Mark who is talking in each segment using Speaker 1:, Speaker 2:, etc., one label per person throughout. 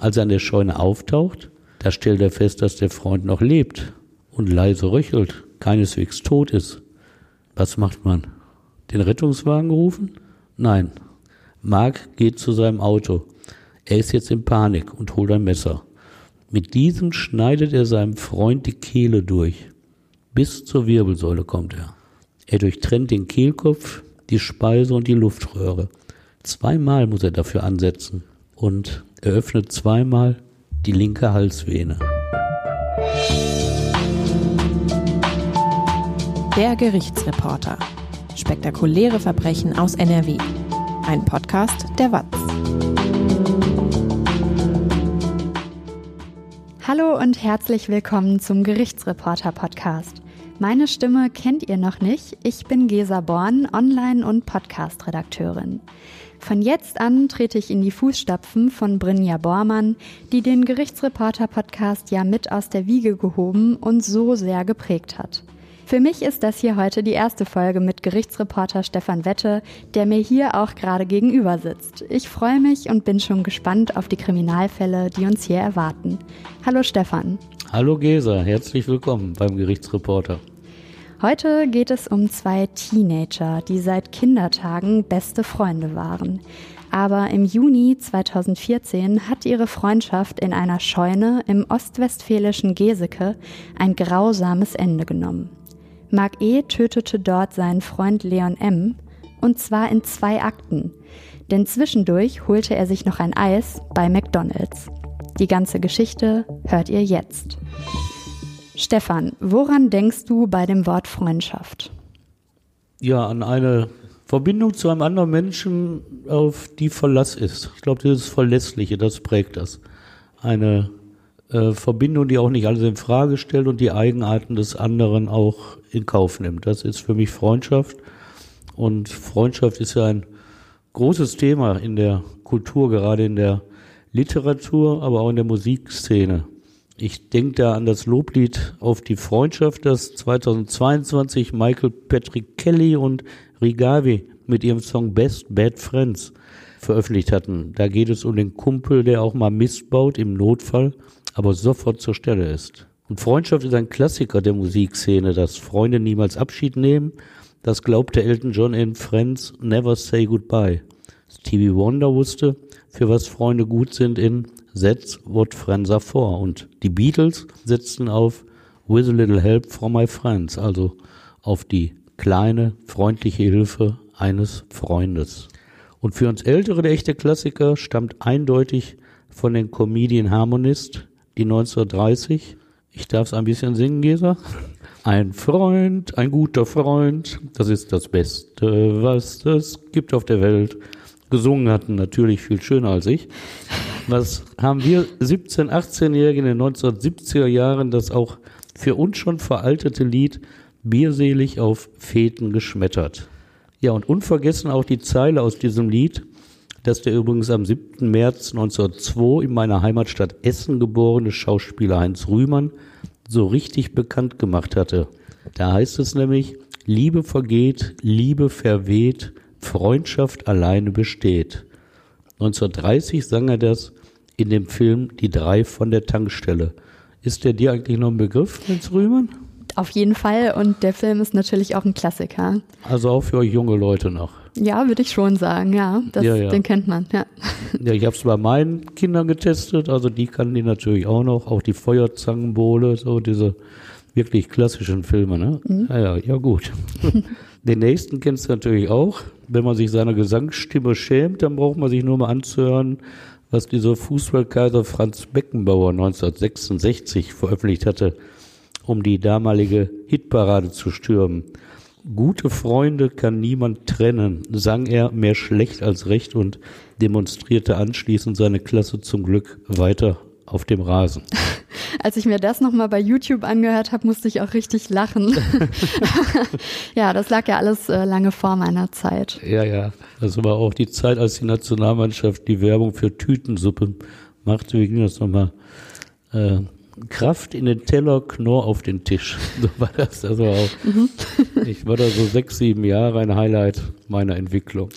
Speaker 1: Als er an der Scheune auftaucht, da stellt er fest, dass der Freund noch lebt und leise röchelt, keineswegs tot ist. Was macht man? Den Rettungswagen rufen? Nein. Mark geht zu seinem Auto. Er ist jetzt in Panik und holt ein Messer. Mit diesem schneidet er seinem Freund die Kehle durch. Bis zur Wirbelsäule kommt er. Er durchtrennt den Kehlkopf, die Speise und die Luftröhre. Zweimal muss er dafür ansetzen und er öffnet zweimal die linke Halsvene.
Speaker 2: Der Gerichtsreporter. Spektakuläre Verbrechen aus NRW. Ein Podcast der WAZ.
Speaker 3: Hallo und herzlich willkommen zum Gerichtsreporter Podcast. Meine Stimme kennt ihr noch nicht. Ich bin Gesa Born, Online- und Podcast-Redakteurin. Von jetzt an trete ich in die Fußstapfen von Brynja Bormann, die den Gerichtsreporter-Podcast ja mit aus der Wiege gehoben und so sehr geprägt hat. Für mich ist das hier heute die erste Folge mit Gerichtsreporter Stefan Wette, der mir hier auch gerade gegenüber sitzt. Ich freue mich und bin schon gespannt auf die Kriminalfälle, die uns hier erwarten. Hallo Stefan.
Speaker 1: Hallo Gesa, herzlich willkommen beim Gerichtsreporter.
Speaker 3: Heute geht es um zwei Teenager, die seit Kindertagen beste Freunde waren. Aber im Juni 2014 hat ihre Freundschaft in einer Scheune im ostwestfälischen Geseke ein grausames Ende genommen. Mark E. tötete dort seinen Freund Leon M. und zwar in zwei Akten. Denn zwischendurch holte er sich noch ein Eis bei McDonald's. Die ganze Geschichte hört ihr jetzt. Stefan, woran denkst du bei dem Wort Freundschaft?
Speaker 1: Ja, an eine Verbindung zu einem anderen Menschen, auf die Verlass ist. Ich glaube, dieses Verlässliche, das prägt das. Eine äh, Verbindung, die auch nicht alles in Frage stellt und die Eigenarten des anderen auch in Kauf nimmt. Das ist für mich Freundschaft. Und Freundschaft ist ja ein großes Thema in der Kultur, gerade in der Literatur, aber auch in der Musikszene. Ich denke da an das Loblied auf die Freundschaft, das 2022 Michael Patrick Kelly und Rigavi mit ihrem Song Best Bad Friends veröffentlicht hatten. Da geht es um den Kumpel, der auch mal Mist baut im Notfall, aber sofort zur Stelle ist. Und Freundschaft ist ein Klassiker der Musikszene, dass Freunde niemals Abschied nehmen. Das glaubte Elton John in Friends Never Say Goodbye. Stevie Wonder wusste, für was Freunde gut sind in That's What Friends Are For. Und die Beatles setzten auf With a Little Help from My Friends, also auf die kleine, freundliche Hilfe eines Freundes. Und für uns Ältere der echte Klassiker stammt eindeutig von den Comedian Harmonist, die 1930 ich darf es ein bisschen singen, Gesa. Ein Freund, ein guter Freund, das ist das Beste, was es gibt auf der Welt. Gesungen hatten natürlich viel schöner als ich. Was haben wir 17-, 18-Jährigen in den 1970er Jahren das auch für uns schon veraltete Lied bierselig auf Feten geschmettert. Ja, und unvergessen auch die Zeile aus diesem Lied, dass der übrigens am 7. März 1902 in meiner Heimatstadt Essen geborene Schauspieler Heinz Rühmann so richtig bekannt gemacht hatte. Da heißt es nämlich, Liebe vergeht, Liebe verweht, Freundschaft alleine besteht. 1930 sang er das in dem Film Die drei von der Tankstelle. Ist der dir eigentlich noch ein Begriff, Heinz Rühmann?
Speaker 3: Auf jeden Fall und der Film ist natürlich auch ein Klassiker.
Speaker 1: Also auch für euch junge Leute noch.
Speaker 3: Ja, würde ich schon sagen, ja. Das, ja, ja. Den kennt man, ja.
Speaker 1: Ja, ich habe es bei meinen Kindern getestet, also die kannten die natürlich auch noch, auch die Feuerzangenbowle, so diese wirklich klassischen Filme, ne? Mhm. Ja, ja, ja, gut. Den nächsten kennst du natürlich auch. Wenn man sich seiner Gesangsstimme schämt, dann braucht man sich nur mal anzuhören, was dieser Fußballkaiser Franz Beckenbauer 1966 veröffentlicht hatte, um die damalige Hitparade zu stürmen. Gute Freunde kann niemand trennen, sang er mehr schlecht als recht und demonstrierte anschließend seine Klasse zum Glück weiter auf dem Rasen.
Speaker 3: Als ich mir das nochmal bei YouTube angehört habe, musste ich auch richtig lachen. ja, das lag ja alles äh, lange vor meiner Zeit.
Speaker 1: Ja, ja. Das war auch die Zeit, als die Nationalmannschaft die Werbung für Tütensuppe machte. Wie ging das nochmal? Äh, Kraft in den Teller, Knorr auf den Tisch. So war das also auch. Mhm. Ich war da so sechs, sieben Jahre ein Highlight meiner Entwicklung.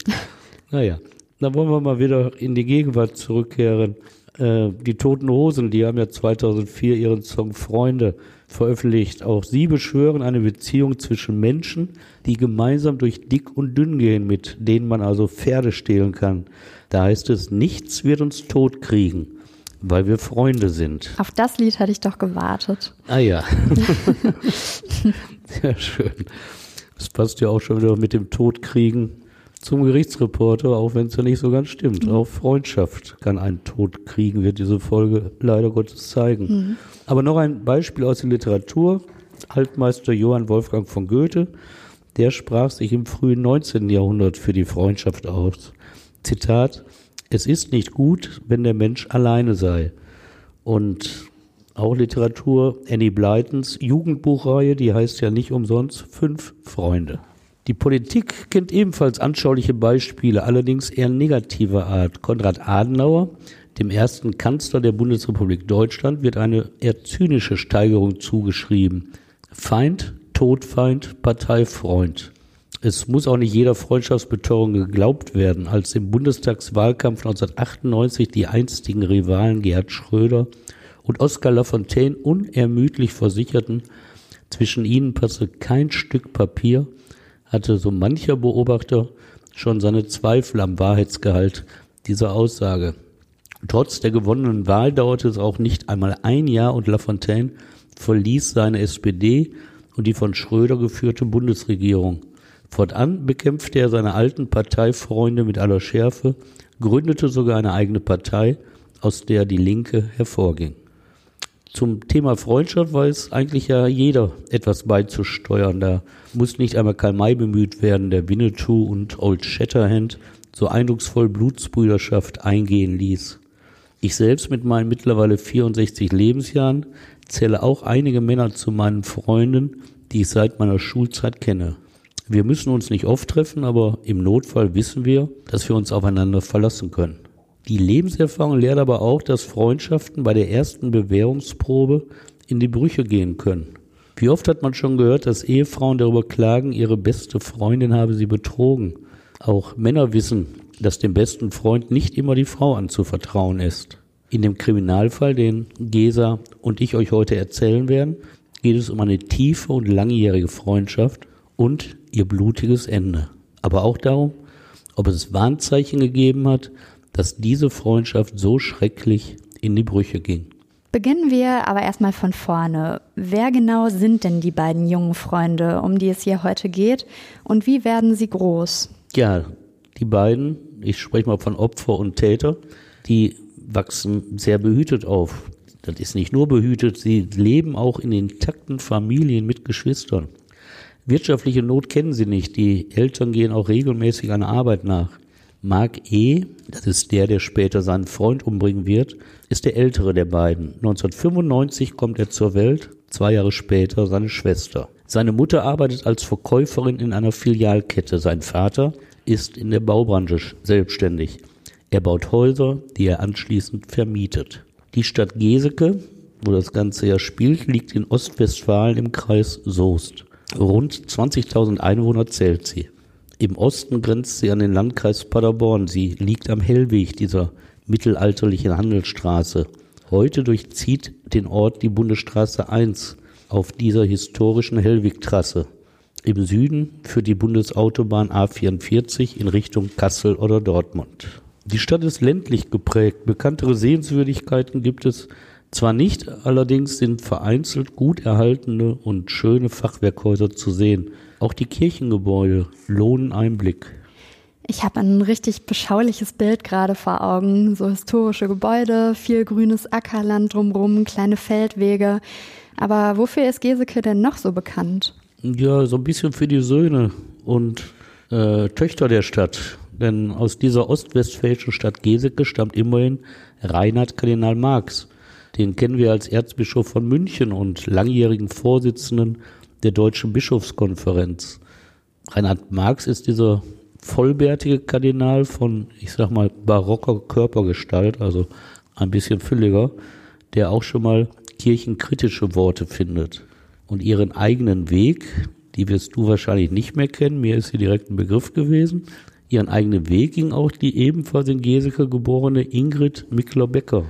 Speaker 1: Naja, dann wollen wir mal wieder in die Gegenwart zurückkehren. Äh, die Toten Hosen, die haben ja 2004 ihren Song Freunde veröffentlicht. Auch sie beschwören eine Beziehung zwischen Menschen, die gemeinsam durch dick und dünn gehen, mit denen man also Pferde stehlen kann. Da heißt es, nichts wird uns tot kriegen, weil wir Freunde sind.
Speaker 3: Auf das Lied hatte ich doch gewartet.
Speaker 1: Ah ja. Sehr schön. Das passt ja auch schon wieder mit dem Todkriegen zum Gerichtsreporter, auch wenn es ja nicht so ganz stimmt. Mhm. Auch Freundschaft kann einen Tod kriegen, wird diese Folge leider Gottes zeigen. Mhm. Aber noch ein Beispiel aus der Literatur. Altmeister Johann Wolfgang von Goethe, der sprach sich im frühen 19. Jahrhundert für die Freundschaft aus. Zitat, es ist nicht gut, wenn der Mensch alleine sei. Und auch Literatur, Annie Blytons Jugendbuchreihe, die heißt ja nicht umsonst Fünf Freunde. Die Politik kennt ebenfalls anschauliche Beispiele, allerdings eher negativer Art. Konrad Adenauer, dem ersten Kanzler der Bundesrepublik Deutschland, wird eine eher zynische Steigerung zugeschrieben. Feind, Todfeind, Parteifreund. Es muss auch nicht jeder Freundschaftsbetonung geglaubt werden, als im Bundestagswahlkampf 1998 die einstigen Rivalen Gerhard Schröder und Oskar Lafontaine unermüdlich versicherten, zwischen ihnen passe kein Stück Papier, hatte so mancher Beobachter schon seine Zweifel am Wahrheitsgehalt dieser Aussage. Trotz der gewonnenen Wahl dauerte es auch nicht einmal ein Jahr und Lafontaine verließ seine SPD und die von Schröder geführte Bundesregierung. Fortan bekämpfte er seine alten Parteifreunde mit aller Schärfe, gründete sogar eine eigene Partei, aus der die Linke hervorging. Zum Thema Freundschaft weiß eigentlich ja jeder etwas beizusteuern. Da muss nicht einmal Karl May bemüht werden, der Winnetou und Old Shatterhand so eindrucksvoll Blutsbrüderschaft eingehen ließ. Ich selbst mit meinen mittlerweile 64 Lebensjahren zähle auch einige Männer zu meinen Freunden, die ich seit meiner Schulzeit kenne. Wir müssen uns nicht oft treffen, aber im Notfall wissen wir, dass wir uns aufeinander verlassen können. Die Lebenserfahrung lehrt aber auch, dass Freundschaften bei der ersten Bewährungsprobe in die Brüche gehen können. Wie oft hat man schon gehört, dass Ehefrauen darüber klagen, ihre beste Freundin habe sie betrogen. Auch Männer wissen, dass dem besten Freund nicht immer die Frau anzuvertrauen ist. In dem Kriminalfall, den Gesa und ich euch heute erzählen werden, geht es um eine tiefe und langjährige Freundschaft und ihr blutiges Ende. Aber auch darum, ob es Warnzeichen gegeben hat, dass diese Freundschaft so schrecklich in die Brüche ging.
Speaker 3: Beginnen wir aber erstmal von vorne. Wer genau sind denn die beiden jungen Freunde, um die es hier heute geht, und wie werden sie groß?
Speaker 1: Ja, die beiden, ich spreche mal von Opfer und Täter, die wachsen sehr behütet auf. Das ist nicht nur behütet, sie leben auch in intakten Familien mit Geschwistern. Wirtschaftliche Not kennen sie nicht. Die Eltern gehen auch regelmäßig einer Arbeit nach. Mark E., das ist der, der später seinen Freund umbringen wird, ist der ältere der beiden. 1995 kommt er zur Welt, zwei Jahre später seine Schwester. Seine Mutter arbeitet als Verkäuferin in einer Filialkette. Sein Vater ist in der Baubranche selbstständig. Er baut Häuser, die er anschließend vermietet. Die Stadt Geseke, wo das Ganze ja spielt, liegt in Ostwestfalen im Kreis Soest. Rund 20.000 Einwohner zählt sie. Im Osten grenzt sie an den Landkreis Paderborn. Sie liegt am Hellweg dieser mittelalterlichen Handelsstraße. Heute durchzieht den Ort die Bundesstraße 1 auf dieser historischen Hellwegtrasse. Im Süden führt die Bundesautobahn A44 in Richtung Kassel oder Dortmund. Die Stadt ist ländlich geprägt. Bekanntere Sehenswürdigkeiten gibt es zwar nicht, allerdings sind vereinzelt gut erhaltene und schöne Fachwerkhäuser zu sehen. Auch die Kirchengebäude lohnen einen Blick.
Speaker 3: Ich habe ein richtig beschauliches Bild gerade vor Augen. So historische Gebäude, viel grünes Ackerland drumherum, kleine Feldwege. Aber wofür ist Geseke denn noch so bekannt?
Speaker 1: Ja, so ein bisschen für die Söhne und äh, Töchter der Stadt. Denn aus dieser ostwestfälischen Stadt Geseke stammt immerhin Reinhard Kardinal Marx. Den kennen wir als Erzbischof von München und langjährigen Vorsitzenden der Deutschen Bischofskonferenz. Reinhard Marx ist dieser vollbärtige Kardinal von, ich sag mal, barocker Körpergestalt, also ein bisschen fülliger, der auch schon mal kirchenkritische Worte findet. Und ihren eigenen Weg, die wirst du wahrscheinlich nicht mehr kennen, mir ist sie direkt ein Begriff gewesen, ihren eigenen Weg ging auch die ebenfalls in Geseke geborene Ingrid Mickler-Becker.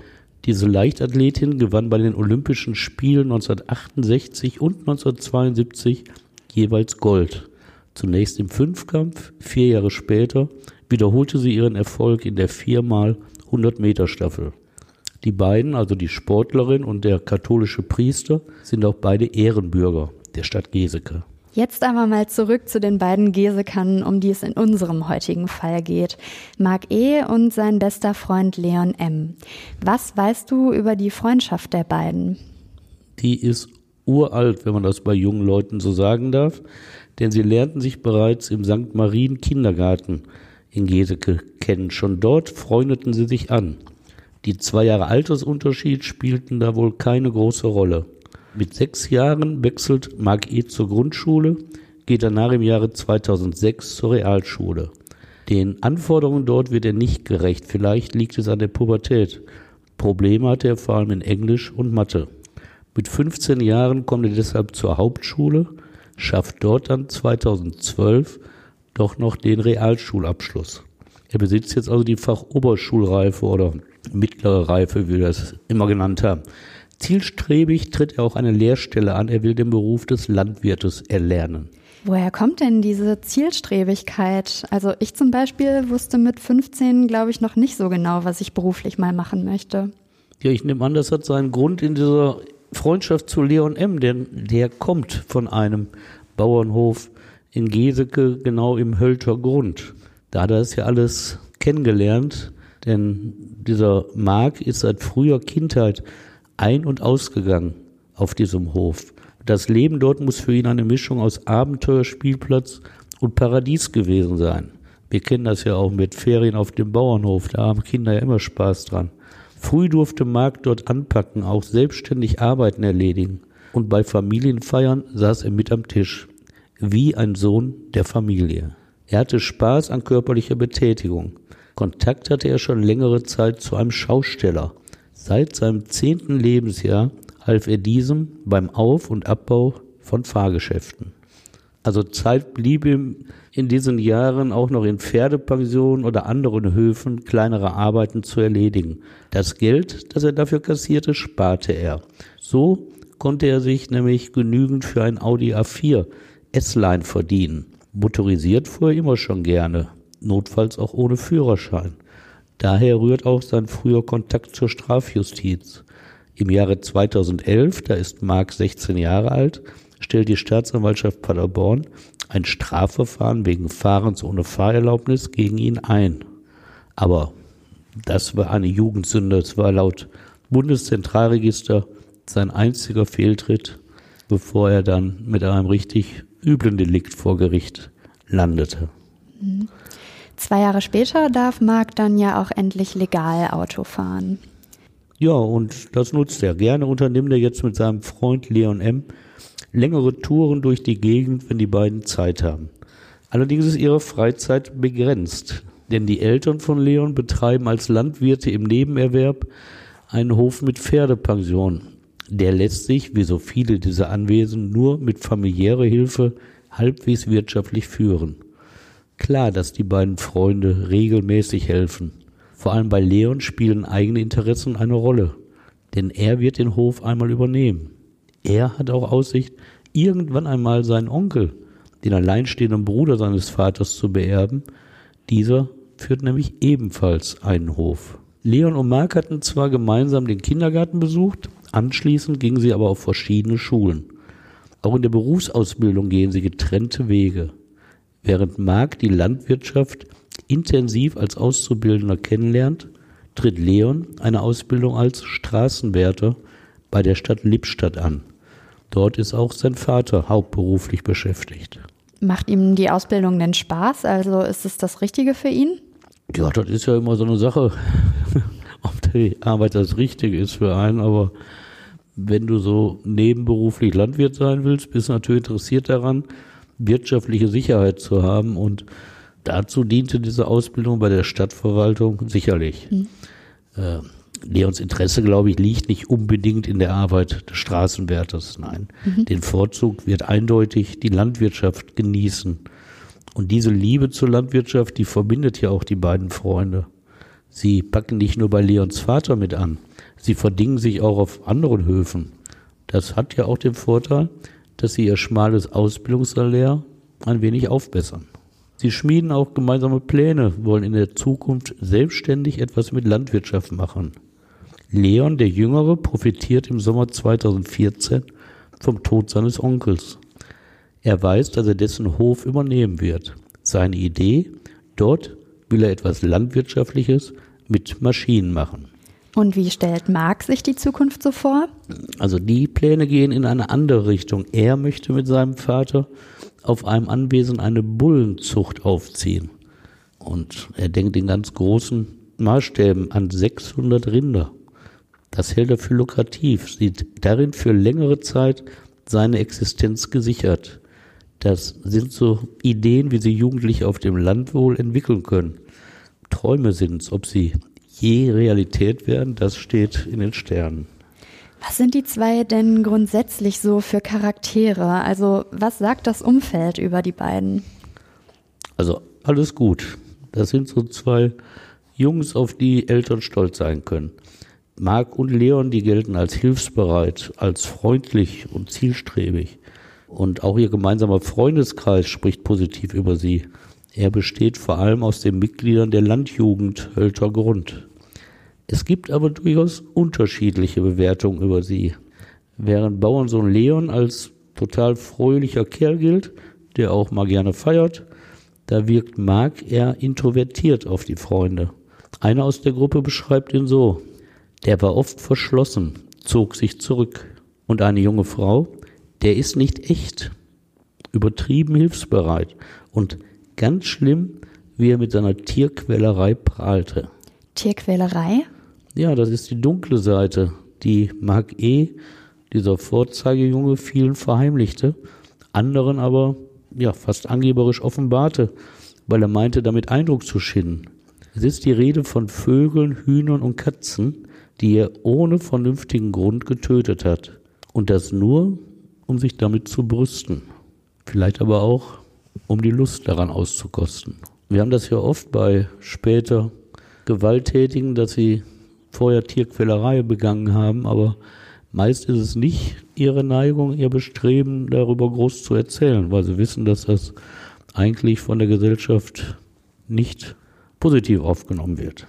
Speaker 1: Diese Leichtathletin gewann bei den Olympischen Spielen 1968 und 1972 jeweils Gold. Zunächst im Fünfkampf, vier Jahre später wiederholte sie ihren Erfolg in der viermal 100 Meter Staffel. Die beiden, also die Sportlerin und der katholische Priester, sind auch beide Ehrenbürger der Stadt Geseke.
Speaker 3: Jetzt aber mal zurück zu den beiden Gesekern, um die es in unserem heutigen Fall geht. Marc E. und sein bester Freund Leon M. Was weißt du über die Freundschaft der beiden?
Speaker 1: Die ist uralt, wenn man das bei jungen Leuten so sagen darf, denn sie lernten sich bereits im St. Marien Kindergarten in Geseke kennen. Schon dort freundeten sie sich an. Die zwei Jahre Altersunterschied spielten da wohl keine große Rolle. Mit sechs Jahren wechselt Marc E. zur Grundschule, geht danach im Jahre 2006 zur Realschule. Den Anforderungen dort wird er nicht gerecht. Vielleicht liegt es an der Pubertät. Probleme hat er vor allem in Englisch und Mathe. Mit 15 Jahren kommt er deshalb zur Hauptschule, schafft dort dann 2012 doch noch den Realschulabschluss. Er besitzt jetzt also die Fachoberschulreife oder mittlere Reife, wie wir das immer genannt haben. Zielstrebig tritt er auch eine Lehrstelle an. Er will den Beruf des Landwirtes erlernen.
Speaker 3: Woher kommt denn diese Zielstrebigkeit? Also ich zum Beispiel wusste mit 15, glaube ich, noch nicht so genau, was ich beruflich mal machen möchte.
Speaker 1: Ja, ich nehme an, das hat seinen Grund in dieser Freundschaft zu Leon M., denn der kommt von einem Bauernhof in Geseke, genau im Hölter Grund. Da hat er es ja alles kennengelernt, denn dieser Mark ist seit früher Kindheit ein- und ausgegangen auf diesem Hof. Das Leben dort muss für ihn eine Mischung aus Abenteuer, Spielplatz und Paradies gewesen sein. Wir kennen das ja auch mit Ferien auf dem Bauernhof, da haben Kinder ja immer Spaß dran. Früh durfte Marc dort anpacken, auch selbstständig Arbeiten erledigen. Und bei Familienfeiern saß er mit am Tisch, wie ein Sohn der Familie. Er hatte Spaß an körperlicher Betätigung. Kontakt hatte er schon längere Zeit zu einem Schausteller, Seit seinem zehnten Lebensjahr half er diesem beim Auf- und Abbau von Fahrgeschäften. Also Zeit blieb ihm in diesen Jahren auch noch in Pferdepensionen oder anderen Höfen kleinere Arbeiten zu erledigen. Das Geld, das er dafür kassierte, sparte er. So konnte er sich nämlich genügend für ein Audi A4 S-Line verdienen. Motorisiert fuhr er immer schon gerne, notfalls auch ohne Führerschein. Daher rührt auch sein früher Kontakt zur Strafjustiz. Im Jahre 2011, da ist Mark 16 Jahre alt, stellt die Staatsanwaltschaft Paderborn ein Strafverfahren wegen Fahrens ohne Fahrerlaubnis gegen ihn ein. Aber das war eine Jugendsünde. Es war laut Bundeszentralregister sein einziger Fehltritt, bevor er dann mit einem richtig üblen Delikt vor Gericht landete.
Speaker 3: Mhm. Zwei Jahre später darf Marc dann ja auch endlich legal Auto fahren.
Speaker 1: Ja, und das nutzt er. Gerne unternimmt er jetzt mit seinem Freund Leon M. längere Touren durch die Gegend, wenn die beiden Zeit haben. Allerdings ist ihre Freizeit begrenzt, denn die Eltern von Leon betreiben als Landwirte im Nebenerwerb einen Hof mit Pferdepension. Der lässt sich, wie so viele dieser Anwesen, nur mit familiärer Hilfe halbwegs wirtschaftlich führen. Klar, dass die beiden Freunde regelmäßig helfen. Vor allem bei Leon spielen eigene Interessen eine Rolle, denn er wird den Hof einmal übernehmen. Er hat auch Aussicht, irgendwann einmal seinen Onkel, den alleinstehenden Bruder seines Vaters, zu beerben. Dieser führt nämlich ebenfalls einen Hof. Leon und Mark hatten zwar gemeinsam den Kindergarten besucht, anschließend gingen sie aber auf verschiedene Schulen. Auch in der Berufsausbildung gehen sie getrennte Wege. Während Marc die Landwirtschaft intensiv als Auszubildender kennenlernt, tritt Leon eine Ausbildung als Straßenwärter bei der Stadt Lippstadt an. Dort ist auch sein Vater hauptberuflich beschäftigt.
Speaker 3: Macht ihm die Ausbildung denn Spaß? Also ist es das Richtige für ihn?
Speaker 1: Ja, das ist ja immer so eine Sache, ob die Arbeit das Richtige ist für einen, aber wenn du so nebenberuflich Landwirt sein willst, bist du natürlich interessiert daran, wirtschaftliche Sicherheit zu haben. Und dazu diente diese Ausbildung bei der Stadtverwaltung sicherlich. Mhm. Äh, Leons Interesse, glaube ich, liegt nicht unbedingt in der Arbeit des Straßenwärters. Nein, mhm. den Vorzug wird eindeutig die Landwirtschaft genießen. Und diese Liebe zur Landwirtschaft, die verbindet ja auch die beiden Freunde. Sie packen nicht nur bei Leons Vater mit an. Sie verdingen sich auch auf anderen Höfen. Das hat ja auch den Vorteil, dass sie ihr schmales Ausbildungssalär ein wenig aufbessern. Sie schmieden auch gemeinsame Pläne, wollen in der Zukunft selbstständig etwas mit Landwirtschaft machen. Leon, der Jüngere, profitiert im Sommer 2014 vom Tod seines Onkels. Er weiß, dass er dessen Hof übernehmen wird. Seine Idee, dort will er etwas Landwirtschaftliches mit Maschinen machen.
Speaker 3: Und wie stellt Marx sich die Zukunft so vor?
Speaker 1: Also die Pläne gehen in eine andere Richtung. Er möchte mit seinem Vater auf einem Anwesen eine Bullenzucht aufziehen. Und er denkt in ganz großen Maßstäben an 600 Rinder. Das hält er für lukrativ, sieht darin für längere Zeit seine Existenz gesichert. Das sind so Ideen, wie sie Jugendliche auf dem Land wohl entwickeln können. Träume sind's, ob sie je Realität werden, das steht in den Sternen.
Speaker 3: Was sind die zwei denn grundsätzlich so für Charaktere? Also was sagt das Umfeld über die beiden?
Speaker 1: Also alles gut. Das sind so zwei Jungs, auf die Eltern stolz sein können. Marc und Leon, die gelten als hilfsbereit, als freundlich und zielstrebig. Und auch ihr gemeinsamer Freundeskreis spricht positiv über sie. Er besteht vor allem aus den Mitgliedern der Landjugend Hölter Grund. Es gibt aber durchaus unterschiedliche Bewertungen über sie. Während Bauernsohn Leon als total fröhlicher Kerl gilt, der auch mal gerne feiert, da wirkt Mark eher introvertiert auf die Freunde. Einer aus der Gruppe beschreibt ihn so. Der war oft verschlossen, zog sich zurück. Und eine junge Frau, der ist nicht echt, übertrieben hilfsbereit und ganz schlimm, wie er mit seiner Tierquälerei prahlte.
Speaker 3: Tierquälerei?
Speaker 1: Ja, das ist die dunkle Seite, die Mark E., dieser Vorzeigejunge, vielen verheimlichte, anderen aber ja fast angeberisch offenbarte, weil er meinte, damit Eindruck zu schinden. Es ist die Rede von Vögeln, Hühnern und Katzen, die er ohne vernünftigen Grund getötet hat. Und das nur, um sich damit zu brüsten. Vielleicht aber auch, um die Lust daran auszukosten. Wir haben das ja oft bei später Gewalttätigen, dass sie vorher Tierquälerei begangen haben, aber meist ist es nicht ihre Neigung, ihr Bestreben, darüber groß zu erzählen, weil sie wissen, dass das eigentlich von der Gesellschaft nicht positiv aufgenommen wird.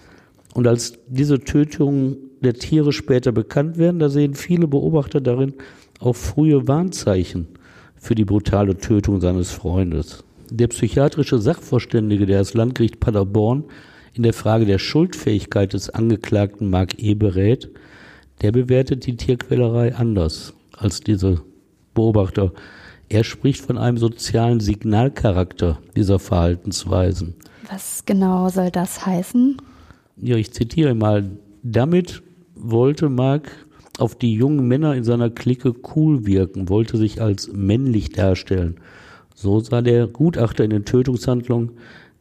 Speaker 1: Und als diese Tötungen der Tiere später bekannt werden, da sehen viele Beobachter darin auch frühe Warnzeichen für die brutale Tötung seines Freundes. Der psychiatrische Sachverständige, der das Landgericht Paderborn in der Frage der Schuldfähigkeit des Angeklagten Mark E. berät, der bewertet die Tierquälerei anders als diese Beobachter. Er spricht von einem sozialen Signalcharakter dieser Verhaltensweisen.
Speaker 3: Was genau soll das heißen?
Speaker 1: Ja, ich zitiere mal. Damit wollte Mark auf die jungen Männer in seiner Clique cool wirken, wollte sich als männlich darstellen. So sah der Gutachter in den Tötungshandlungen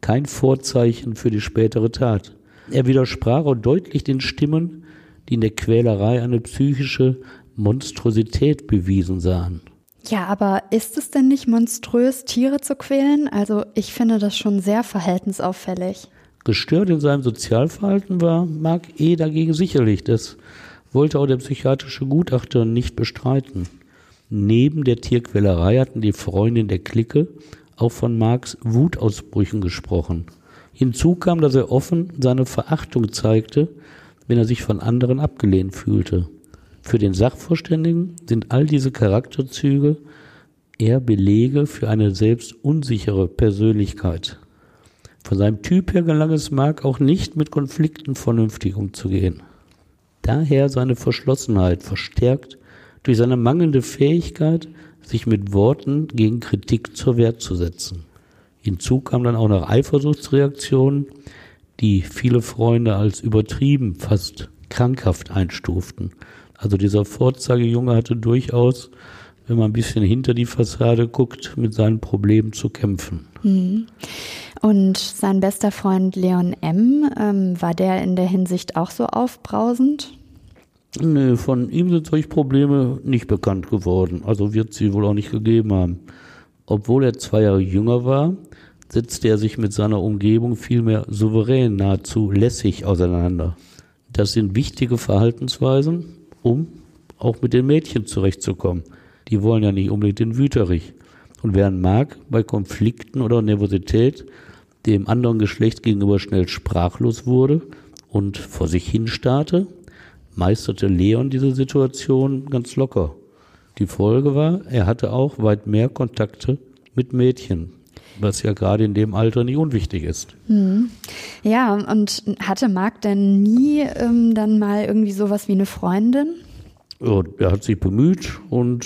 Speaker 1: kein Vorzeichen für die spätere Tat. Er widersprach auch deutlich den Stimmen, die in der Quälerei eine psychische Monstrosität bewiesen sahen.
Speaker 3: Ja, aber ist es denn nicht monströs, Tiere zu quälen? Also ich finde das schon sehr verhaltensauffällig.
Speaker 1: Gestört in seinem Sozialverhalten war Mark E. dagegen sicherlich. Das wollte auch der psychiatrische Gutachter nicht bestreiten. Neben der Tierquälerei hatten die Freundin der Clique auch von Marx Wutausbrüchen gesprochen. Hinzu kam, dass er offen seine Verachtung zeigte, wenn er sich von anderen abgelehnt fühlte. Für den Sachverständigen sind all diese Charakterzüge eher Belege für eine selbst unsichere Persönlichkeit. Von seinem Typ her gelang es Mark auch nicht, mit Konflikten vernünftig umzugehen. Daher seine Verschlossenheit, verstärkt durch seine mangelnde Fähigkeit, sich mit Worten gegen Kritik zur Wehr zu setzen. Hinzu kam dann auch noch Eifersuchtsreaktionen, die viele Freunde als übertrieben, fast krankhaft einstuften. Also dieser Vorzeigejunge hatte durchaus, wenn man ein bisschen hinter die Fassade guckt, mit seinen Problemen zu kämpfen.
Speaker 3: Mhm. Und sein bester Freund Leon M., ähm, war der in der Hinsicht auch so aufbrausend?
Speaker 1: Nee, von ihm sind solche Probleme nicht bekannt geworden. Also wird sie wohl auch nicht gegeben haben. Obwohl er zwei Jahre jünger war, setzte er sich mit seiner Umgebung vielmehr souverän, nahezu lässig auseinander. Das sind wichtige Verhaltensweisen, um auch mit den Mädchen zurechtzukommen. Die wollen ja nicht unbedingt den Wüterich. Und während Mark bei Konflikten oder Nervosität dem anderen Geschlecht gegenüber schnell sprachlos wurde und vor sich hin starrte, meisterte Leon diese Situation ganz locker. Die Folge war, er hatte auch weit mehr Kontakte mit Mädchen, was ja gerade in dem Alter nicht unwichtig ist.
Speaker 3: Hm. Ja, und hatte Marc denn nie ähm, dann mal irgendwie sowas wie eine Freundin?
Speaker 1: Ja, er hat sich bemüht und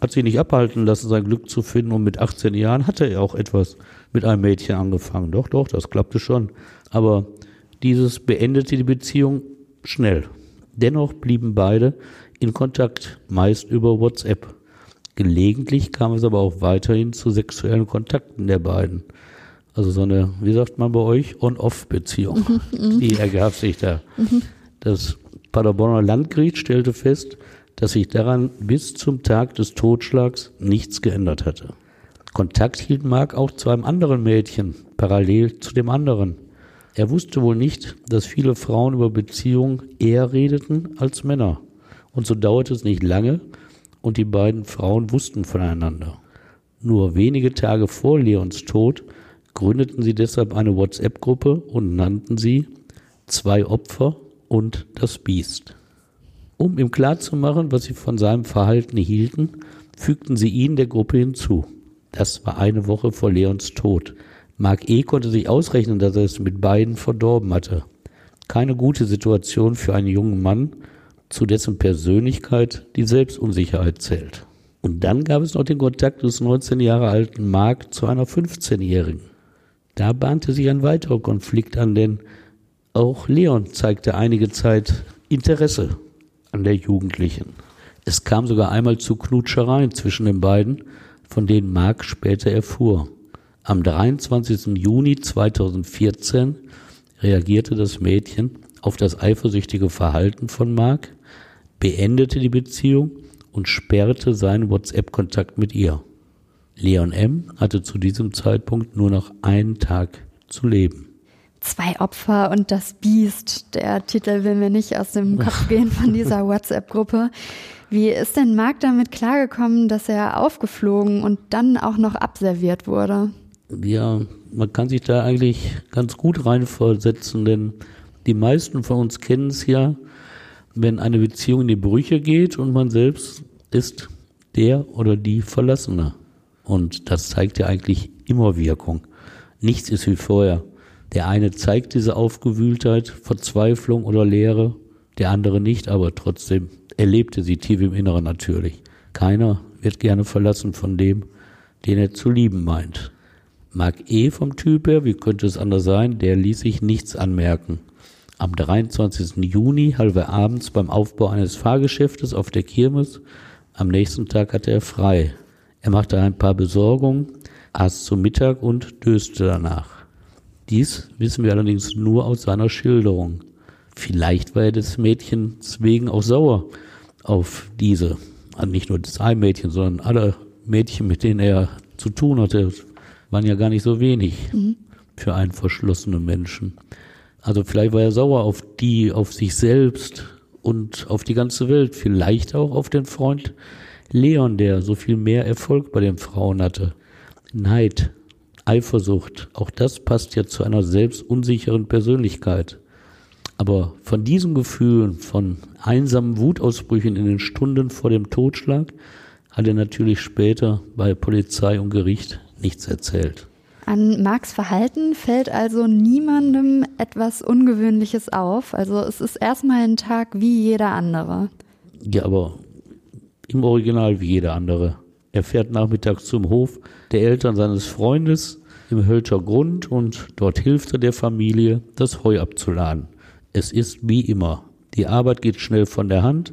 Speaker 1: hat sich nicht abhalten lassen, sein Glück zu finden. Und mit 18 Jahren hatte er auch etwas mit einem Mädchen angefangen. Doch, doch, das klappte schon. Aber dieses beendete die Beziehung schnell. Dennoch blieben beide in Kontakt, meist über WhatsApp. Gelegentlich kam es aber auch weiterhin zu sexuellen Kontakten der beiden. Also so eine, wie sagt man bei euch, On-Off-Beziehung. Mhm, die ergab sich da. Mhm. Das Paderborner Landgericht stellte fest, dass sich daran bis zum Tag des Totschlags nichts geändert hatte. Kontakt hielt Mark auch zu einem anderen Mädchen, parallel zu dem anderen. Er wusste wohl nicht, dass viele Frauen über Beziehungen eher redeten als Männer. Und so dauerte es nicht lange, und die beiden Frauen wussten voneinander. Nur wenige Tage vor Leons Tod gründeten sie deshalb eine WhatsApp-Gruppe und nannten sie Zwei Opfer und das Biest. Um ihm klarzumachen, was sie von seinem Verhalten hielten, fügten sie ihn der Gruppe hinzu. Das war eine Woche vor Leons Tod. Mark E. konnte sich ausrechnen, dass er es mit beiden verdorben hatte. Keine gute Situation für einen jungen Mann, zu dessen Persönlichkeit die Selbstunsicherheit zählt. Und dann gab es noch den Kontakt des 19 Jahre alten Mark zu einer 15-Jährigen. Da bahnte sich ein weiterer Konflikt an, denn auch Leon zeigte einige Zeit Interesse an der Jugendlichen. Es kam sogar einmal zu Knutschereien zwischen den beiden, von denen Mark später erfuhr. Am 23. Juni 2014 reagierte das Mädchen auf das eifersüchtige Verhalten von Mark beendete die Beziehung und sperrte seinen WhatsApp-Kontakt mit ihr. Leon M. hatte zu diesem Zeitpunkt nur noch einen Tag zu leben.
Speaker 3: Zwei Opfer und das Biest. Der Titel will mir nicht aus dem Kopf gehen von dieser WhatsApp-Gruppe. Wie ist denn Marc damit klargekommen, dass er aufgeflogen und dann auch noch abserviert wurde?
Speaker 1: Ja, man kann sich da eigentlich ganz gut reinversetzen, denn die meisten von uns kennen es ja, wenn eine Beziehung in die Brüche geht und man selbst ist der oder die Verlassene. Und das zeigt ja eigentlich immer Wirkung. Nichts ist wie vorher. Der eine zeigt diese Aufgewühltheit, Verzweiflung oder Leere, der andere nicht, aber trotzdem erlebte sie tief im Inneren natürlich. Keiner wird gerne verlassen von dem, den er zu lieben meint. Mark E. vom Typ her, wie könnte es anders sein, der ließ sich nichts anmerken. Am 23. Juni half er abends beim Aufbau eines Fahrgeschäftes auf der Kirmes. Am nächsten Tag hatte er frei. Er machte ein paar Besorgungen, aß zum Mittag und döste danach. Dies wissen wir allerdings nur aus seiner Schilderung. Vielleicht war er des Mädchens wegen auch sauer auf diese. Also nicht nur das ein Mädchen, sondern alle Mädchen, mit denen er zu tun hatte, waren ja gar nicht so wenig mhm. für einen verschlossenen Menschen. Also vielleicht war er sauer auf die, auf sich selbst und auf die ganze Welt, vielleicht auch auf den Freund Leon, der so viel mehr Erfolg bei den Frauen hatte. Neid, Eifersucht, auch das passt ja zu einer selbstunsicheren Persönlichkeit. Aber von diesen Gefühlen, von einsamen Wutausbrüchen in den Stunden vor dem Totschlag, hat er natürlich später bei Polizei und Gericht nichts erzählt.
Speaker 3: An Marks Verhalten fällt also niemandem etwas Ungewöhnliches auf. Also es ist erstmal ein Tag wie jeder andere.
Speaker 1: Ja, aber im Original wie jeder andere. Er fährt nachmittags zum Hof der Eltern seines Freundes im Hölscher Grund und dort hilft er der Familie, das Heu abzuladen. Es ist wie immer. Die Arbeit geht schnell von der Hand.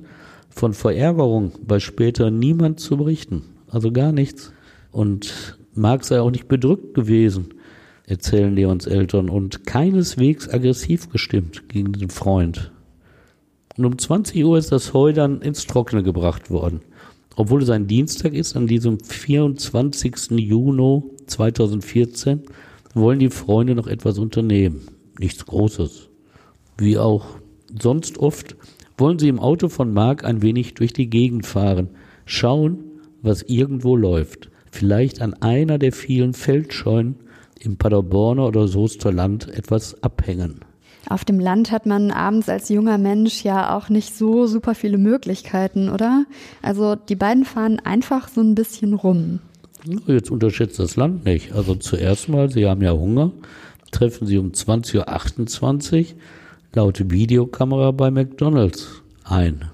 Speaker 1: Von Verärgerung bei später niemand zu berichten. Also gar nichts. Und Mark sei auch nicht bedrückt gewesen, erzählen Leons Eltern, und keineswegs aggressiv gestimmt gegen den Freund. Und um 20 Uhr ist das Heu dann ins Trockene gebracht worden. Obwohl es ein Dienstag ist, an diesem 24. Juni 2014, wollen die Freunde noch etwas unternehmen. Nichts Großes. Wie auch Sonst oft wollen sie im Auto von Mark ein wenig durch die Gegend fahren, schauen, was irgendwo läuft. Vielleicht an einer der vielen Feldscheunen im Paderborner oder Soester Land etwas abhängen.
Speaker 3: Auf dem Land hat man abends als junger Mensch ja auch nicht so super viele Möglichkeiten, oder? Also die beiden fahren einfach so ein bisschen rum.
Speaker 1: Jetzt unterschätzt das Land nicht. Also zuerst mal, Sie haben ja Hunger, treffen Sie um 20.28 Uhr laut Videokamera bei McDonald's ein.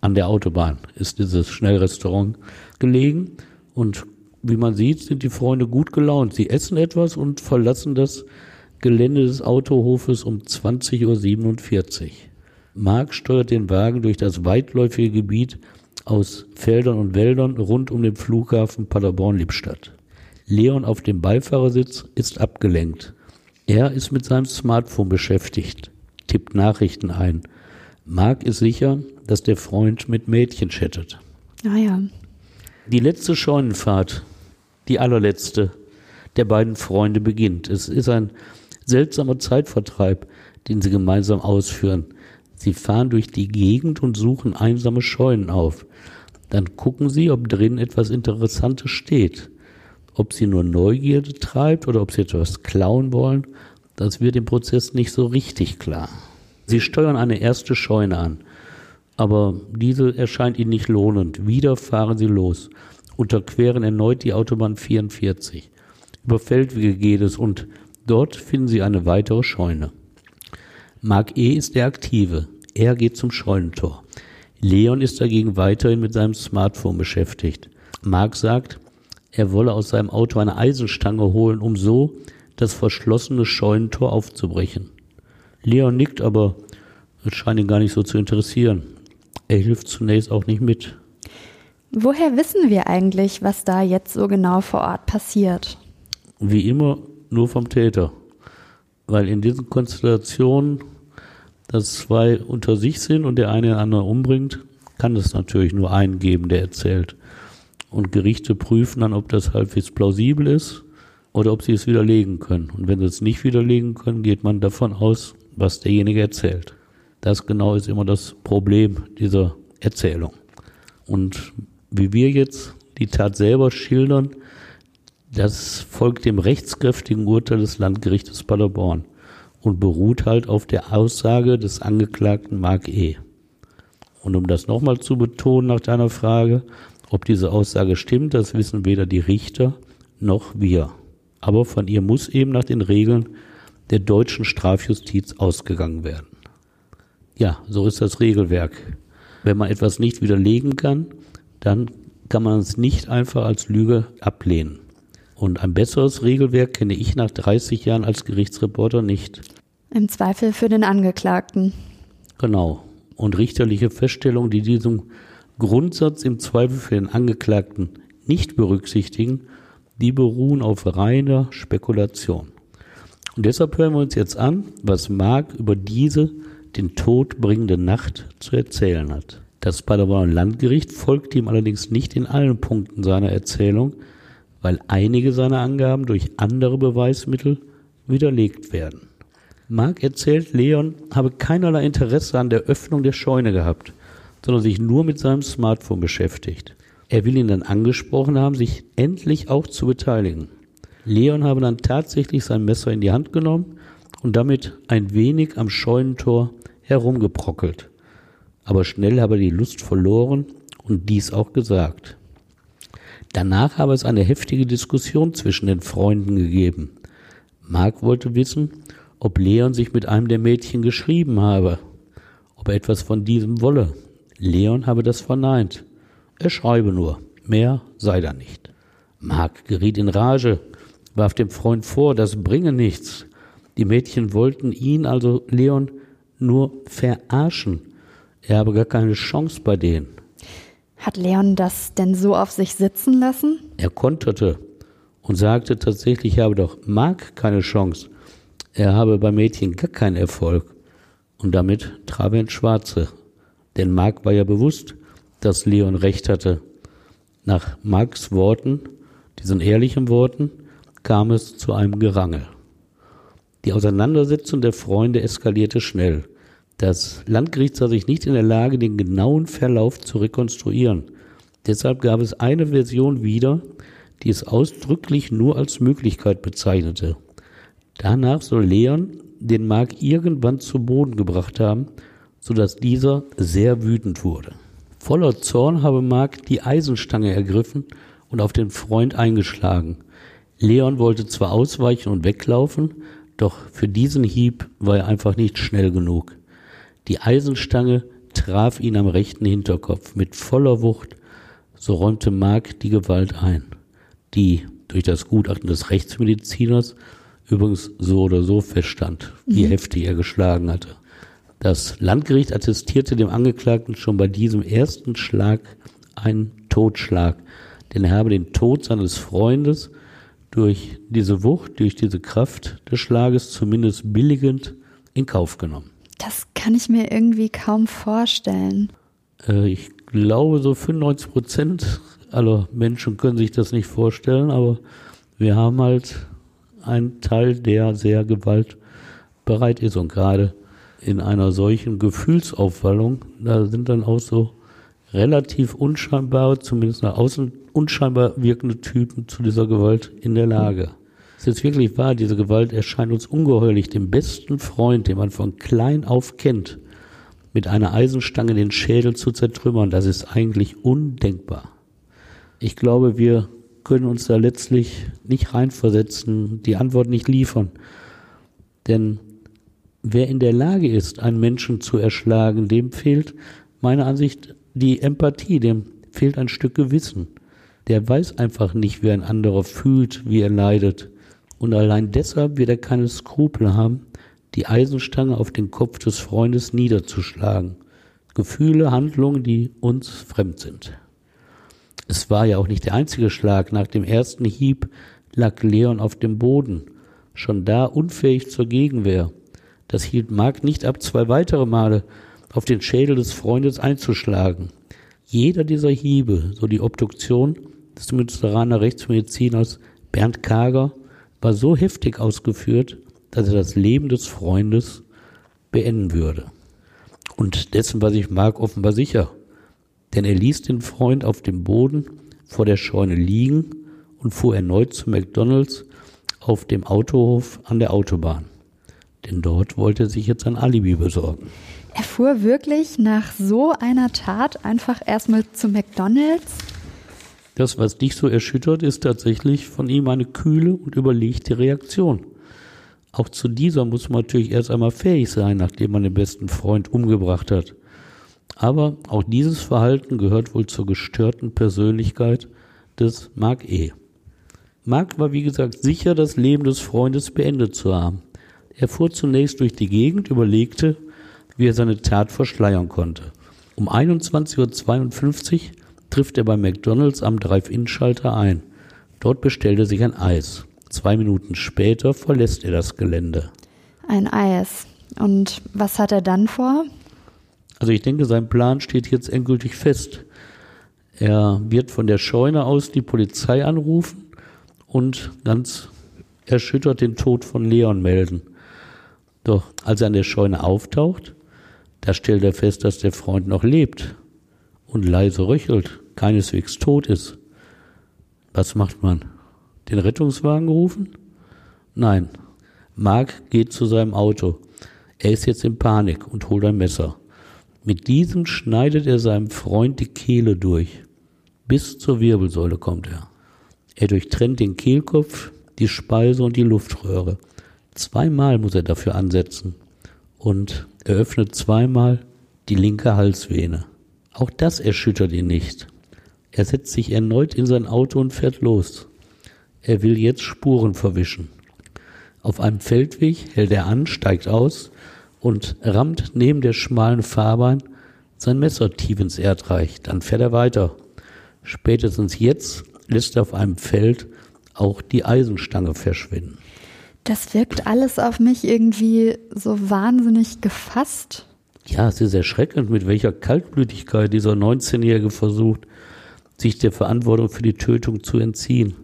Speaker 1: An der Autobahn ist dieses Schnellrestaurant gelegen und wie man sieht, sind die Freunde gut gelaunt. Sie essen etwas und verlassen das Gelände des Autohofes um 20.47 Uhr. Mark steuert den Wagen durch das weitläufige Gebiet aus Feldern und Wäldern rund um den Flughafen Paderborn-Lippstadt. Leon auf dem Beifahrersitz ist abgelenkt. Er ist mit seinem Smartphone beschäftigt, tippt Nachrichten ein. Mark ist sicher, dass der Freund mit Mädchen chattet.
Speaker 3: Ah ja.
Speaker 1: Die letzte Scheunenfahrt, die allerletzte der beiden Freunde beginnt. Es ist ein seltsamer Zeitvertreib, den sie gemeinsam ausführen. Sie fahren durch die Gegend und suchen einsame Scheunen auf. Dann gucken sie, ob drin etwas Interessantes steht. Ob sie nur Neugierde treibt oder ob sie etwas klauen wollen, das wird im Prozess nicht so richtig klar. Sie steuern eine erste Scheune an, aber diese erscheint ihnen nicht lohnend. Wieder fahren sie los, unterqueren erneut die Autobahn 44. Über Feldwege geht es und Dort finden Sie eine weitere Scheune. Mark E. ist der Aktive. Er geht zum Scheunentor. Leon ist dagegen weiterhin mit seinem Smartphone beschäftigt. Mark sagt, er wolle aus seinem Auto eine Eisenstange holen, um so das verschlossene Scheunentor aufzubrechen. Leon nickt, aber es scheint ihn gar nicht so zu interessieren. Er hilft zunächst auch nicht mit.
Speaker 3: Woher wissen wir eigentlich, was da jetzt so genau vor Ort passiert?
Speaker 1: Wie immer nur vom Täter. Weil in diesen Konstellationen, dass zwei unter sich sind und der eine den anderen umbringt, kann es natürlich nur einen geben, der erzählt. Und Gerichte prüfen dann, ob das halbwegs plausibel ist oder ob sie es widerlegen können. Und wenn sie es nicht widerlegen können, geht man davon aus, was derjenige erzählt. Das genau ist immer das Problem dieser Erzählung. Und wie wir jetzt die Tat selber schildern, das folgt dem rechtskräftigen Urteil des Landgerichtes Paderborn und beruht halt auf der Aussage des Angeklagten Mark E. Und um das nochmal zu betonen nach deiner Frage, ob diese Aussage stimmt, das wissen weder die Richter noch wir. Aber von ihr muss eben nach den Regeln der deutschen Strafjustiz ausgegangen werden. Ja, so ist das Regelwerk. Wenn man etwas nicht widerlegen kann, dann kann man es nicht einfach als Lüge ablehnen. Und ein besseres Regelwerk kenne ich nach 30 Jahren als Gerichtsreporter nicht.
Speaker 3: Im Zweifel für den Angeklagten.
Speaker 1: Genau. Und richterliche Feststellungen, die diesen Grundsatz im Zweifel für den Angeklagten nicht berücksichtigen, die beruhen auf reiner Spekulation. Und deshalb hören wir uns jetzt an, was Mark über diese den Tod bringende Nacht zu erzählen hat. Das Paderborner Landgericht folgt ihm allerdings nicht in allen Punkten seiner Erzählung, weil einige seiner Angaben durch andere Beweismittel widerlegt werden. Mark erzählt, Leon habe keinerlei Interesse an der Öffnung der Scheune gehabt, sondern sich nur mit seinem Smartphone beschäftigt. Er will ihn dann angesprochen haben, sich endlich auch zu beteiligen. Leon habe dann tatsächlich sein Messer in die Hand genommen und damit ein wenig am Scheunentor herumgebrockelt. Aber schnell habe er die Lust verloren und dies auch gesagt. Danach habe es eine heftige Diskussion zwischen den Freunden gegeben. Mark wollte wissen, ob Leon sich mit einem der Mädchen geschrieben habe, ob er etwas von diesem wolle. Leon habe das verneint. Er schreibe nur, mehr sei da nicht. Mark geriet in Rage, warf dem Freund vor, das bringe nichts. Die Mädchen wollten ihn, also Leon, nur verarschen. Er habe gar keine Chance bei denen.
Speaker 3: Hat Leon das denn so auf sich sitzen lassen?
Speaker 1: Er konterte und sagte tatsächlich, er habe doch Mark keine Chance. Er habe bei Mädchen gar keinen Erfolg. Und damit traf er ins Schwarze. Denn Mark war ja bewusst, dass Leon recht hatte. Nach Marks Worten, diesen ehrlichen Worten, kam es zu einem Gerangel. Die Auseinandersetzung der Freunde eskalierte schnell. Das Landgericht sah sich nicht in der Lage, den genauen Verlauf zu rekonstruieren. Deshalb gab es eine Version wieder, die es ausdrücklich nur als Möglichkeit bezeichnete. Danach soll Leon den Mark irgendwann zu Boden gebracht haben, sodass dieser sehr wütend wurde. Voller Zorn habe Mark die Eisenstange ergriffen und auf den Freund eingeschlagen. Leon wollte zwar ausweichen und weglaufen, doch für diesen Hieb war er einfach nicht schnell genug. Die Eisenstange traf ihn am rechten Hinterkopf mit voller Wucht, so räumte Mark die Gewalt ein, die durch das Gutachten des Rechtsmediziners übrigens so oder so feststand, wie mhm. heftig er geschlagen hatte. Das Landgericht attestierte dem Angeklagten schon bei diesem ersten Schlag einen Totschlag, denn er habe den Tod seines Freundes durch diese Wucht, durch diese Kraft des Schlages zumindest billigend in Kauf genommen.
Speaker 3: Das kann ich mir irgendwie kaum vorstellen.
Speaker 1: Äh, ich glaube, so 95 Prozent aller Menschen können sich das nicht vorstellen, aber wir haben halt einen Teil, der sehr gewaltbereit ist und gerade in einer solchen Gefühlsaufwallung, da sind dann auch so relativ unscheinbare, zumindest nach außen unscheinbar wirkende Typen zu dieser Gewalt in der Lage. Es ist wirklich wahr, diese Gewalt erscheint uns ungeheuerlich, dem besten Freund, den man von klein auf kennt, mit einer Eisenstange den Schädel zu zertrümmern, das ist eigentlich undenkbar. Ich glaube, wir können uns da letztlich nicht reinversetzen, die Antwort nicht liefern. Denn wer in der Lage ist, einen Menschen zu erschlagen, dem fehlt meiner Ansicht die Empathie, dem fehlt ein Stück Gewissen. Der weiß einfach nicht, wie ein anderer fühlt, wie er leidet. Und allein deshalb wird er keine Skrupel haben, die Eisenstange auf den Kopf des Freundes niederzuschlagen. Gefühle, Handlungen, die uns fremd sind. Es war ja auch nicht der einzige Schlag. Nach dem ersten Hieb lag Leon auf dem Boden, schon da unfähig zur Gegenwehr. Das hielt Mark nicht ab, zwei weitere Male auf den Schädel des Freundes einzuschlagen. Jeder dieser Hiebe, so die Obduktion des Münsteraner Rechtsmediziners Bernd Kager, war so heftig ausgeführt, dass er das Leben des Freundes beenden würde. Und dessen war sich Mark offenbar sicher, denn er ließ den Freund auf dem Boden vor der Scheune liegen und fuhr erneut zu McDonalds auf dem Autohof an der Autobahn. Denn dort wollte er sich jetzt ein Alibi besorgen.
Speaker 3: Er fuhr wirklich nach so einer Tat einfach erstmal zu McDonald's?
Speaker 1: Das, was dich so erschüttert, ist tatsächlich von ihm eine kühle und überlegte Reaktion. Auch zu dieser muss man natürlich erst einmal fähig sein, nachdem man den besten Freund umgebracht hat. Aber auch dieses Verhalten gehört wohl zur gestörten Persönlichkeit des Mark E. Mark war wie gesagt sicher, das Leben des Freundes beendet zu haben. Er fuhr zunächst durch die Gegend, überlegte, wie er seine Tat verschleiern konnte. Um 21.52 Uhr trifft er bei McDonalds am Drive-In-Schalter ein. Dort bestellt er sich ein Eis. Zwei Minuten später verlässt er das Gelände.
Speaker 3: Ein Eis. Und was hat er dann vor?
Speaker 1: Also ich denke, sein Plan steht jetzt endgültig fest. Er wird von der Scheune aus die Polizei anrufen und ganz erschüttert den Tod von Leon melden. Doch als er an der Scheune auftaucht, da stellt er fest, dass der Freund noch lebt und leise röchelt, keineswegs tot ist. Was macht man? Den Rettungswagen rufen? Nein. Mark geht zu seinem Auto. Er ist jetzt in Panik und holt ein Messer. Mit diesem schneidet er seinem Freund die Kehle durch. Bis zur Wirbelsäule kommt er. Er durchtrennt den Kehlkopf, die Speise und die Luftröhre. Zweimal muss er dafür ansetzen und er öffnet zweimal die linke Halsvene. Auch das erschüttert ihn nicht. Er setzt sich erneut in sein Auto und fährt los. Er will jetzt Spuren verwischen. Auf einem Feldweg hält er an, steigt aus und rammt neben der schmalen Fahrbahn sein Messer tief ins Erdreich. Dann fährt er weiter. Spätestens jetzt lässt er auf einem Feld auch die Eisenstange verschwinden.
Speaker 3: Das wirkt alles auf mich irgendwie so wahnsinnig gefasst.
Speaker 1: Ja, es ist erschreckend, mit welcher Kaltblütigkeit dieser 19-Jährige versucht, sich der Verantwortung für die Tötung zu entziehen.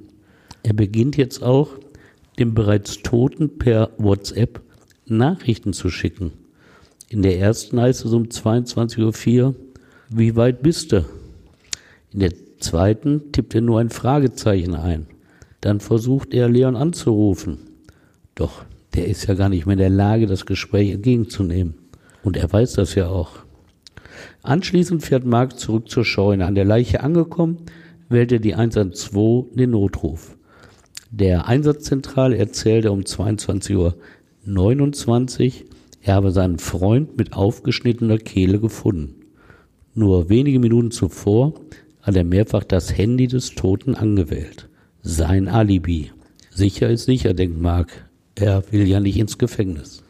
Speaker 1: Er beginnt jetzt auch, dem bereits Toten per WhatsApp Nachrichten zu schicken. In der ersten heißt es um 22.04 Uhr, wie weit bist du? In der zweiten tippt er nur ein Fragezeichen ein. Dann versucht er Leon anzurufen. Doch der ist ja gar nicht mehr in der Lage, das Gespräch entgegenzunehmen. Und er weiß das ja auch. Anschließend fährt Mark zurück zur Scheune. An der Leiche angekommen, wählt er die 112 den Notruf. Der Einsatzzentrale erzählte um 22.29 Uhr, er habe seinen Freund mit aufgeschnittener Kehle gefunden. Nur wenige Minuten zuvor hat er mehrfach das Handy des Toten angewählt. Sein Alibi. Sicher ist sicher, denkt Mark. Er will ja nicht ins Gefängnis.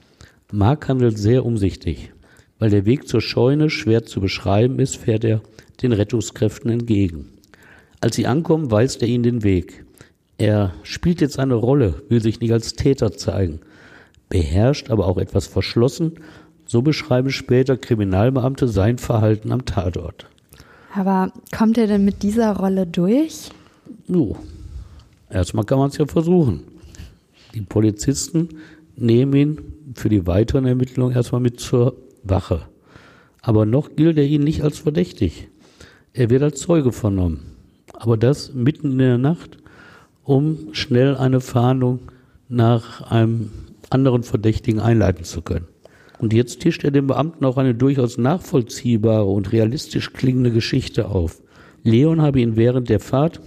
Speaker 1: Mark handelt sehr umsichtig. Weil der Weg zur Scheune schwer zu beschreiben ist, fährt er den Rettungskräften entgegen. Als sie ankommen, weist er ihnen den Weg. Er spielt jetzt eine Rolle, will sich nicht als Täter zeigen, beherrscht, aber auch etwas verschlossen. So beschreiben später Kriminalbeamte sein Verhalten am Tatort.
Speaker 3: Aber kommt er denn mit dieser Rolle durch?
Speaker 1: Jo, erstmal kann man es ja versuchen. Die Polizisten nehmen ihn für die weiteren Ermittlungen erstmal mit zur Wache. Aber noch gilt er ihnen nicht als verdächtig. Er wird als Zeuge vernommen. Aber das mitten in der Nacht um schnell eine Fahndung nach einem anderen Verdächtigen einleiten zu können. Und jetzt tischt er dem Beamten auch eine durchaus nachvollziehbare und realistisch klingende Geschichte auf. Leon habe ihn während der Fahrt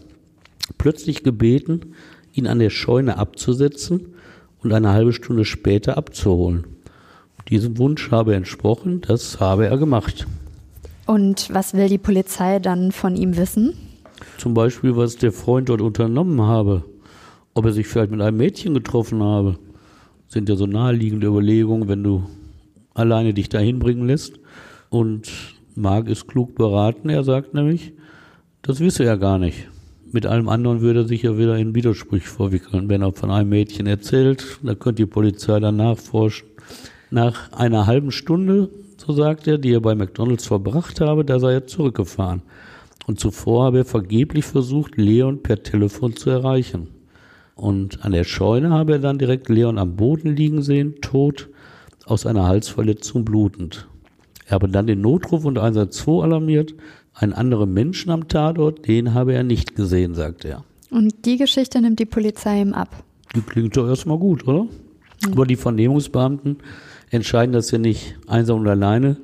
Speaker 1: plötzlich gebeten, ihn an der Scheune abzusetzen und eine halbe Stunde später abzuholen. Diesem Wunsch habe er entsprochen, das habe er gemacht.
Speaker 3: Und was will die Polizei dann von ihm wissen?
Speaker 1: Zum Beispiel, was der Freund dort unternommen habe. Ob er sich vielleicht mit einem Mädchen getroffen habe. Das sind ja so naheliegende Überlegungen, wenn du alleine dich dahin bringen lässt. Und Marc ist klug beraten. Er sagt nämlich, das wisse er gar nicht. Mit allem anderen würde er sich ja wieder in Widersprüche verwickeln. Wenn er von einem Mädchen erzählt, da könnte die Polizei dann nachforschen. Nach einer halben Stunde, so sagt er, die er bei McDonalds verbracht habe, da sei er zurückgefahren und zuvor habe er vergeblich versucht, Leon per Telefon zu erreichen. Und an der Scheune habe er dann direkt Leon am Boden liegen sehen, tot, aus einer Halsverletzung blutend. Er habe dann den Notruf und 112 alarmiert. Einen anderen Menschen am Tatort, den habe er nicht gesehen, sagt er.
Speaker 3: Und die Geschichte nimmt die Polizei ihm ab.
Speaker 1: Die klingt doch erstmal gut, oder? Mhm. Aber die Vernehmungsbeamten entscheiden das ja nicht einsam und alleine.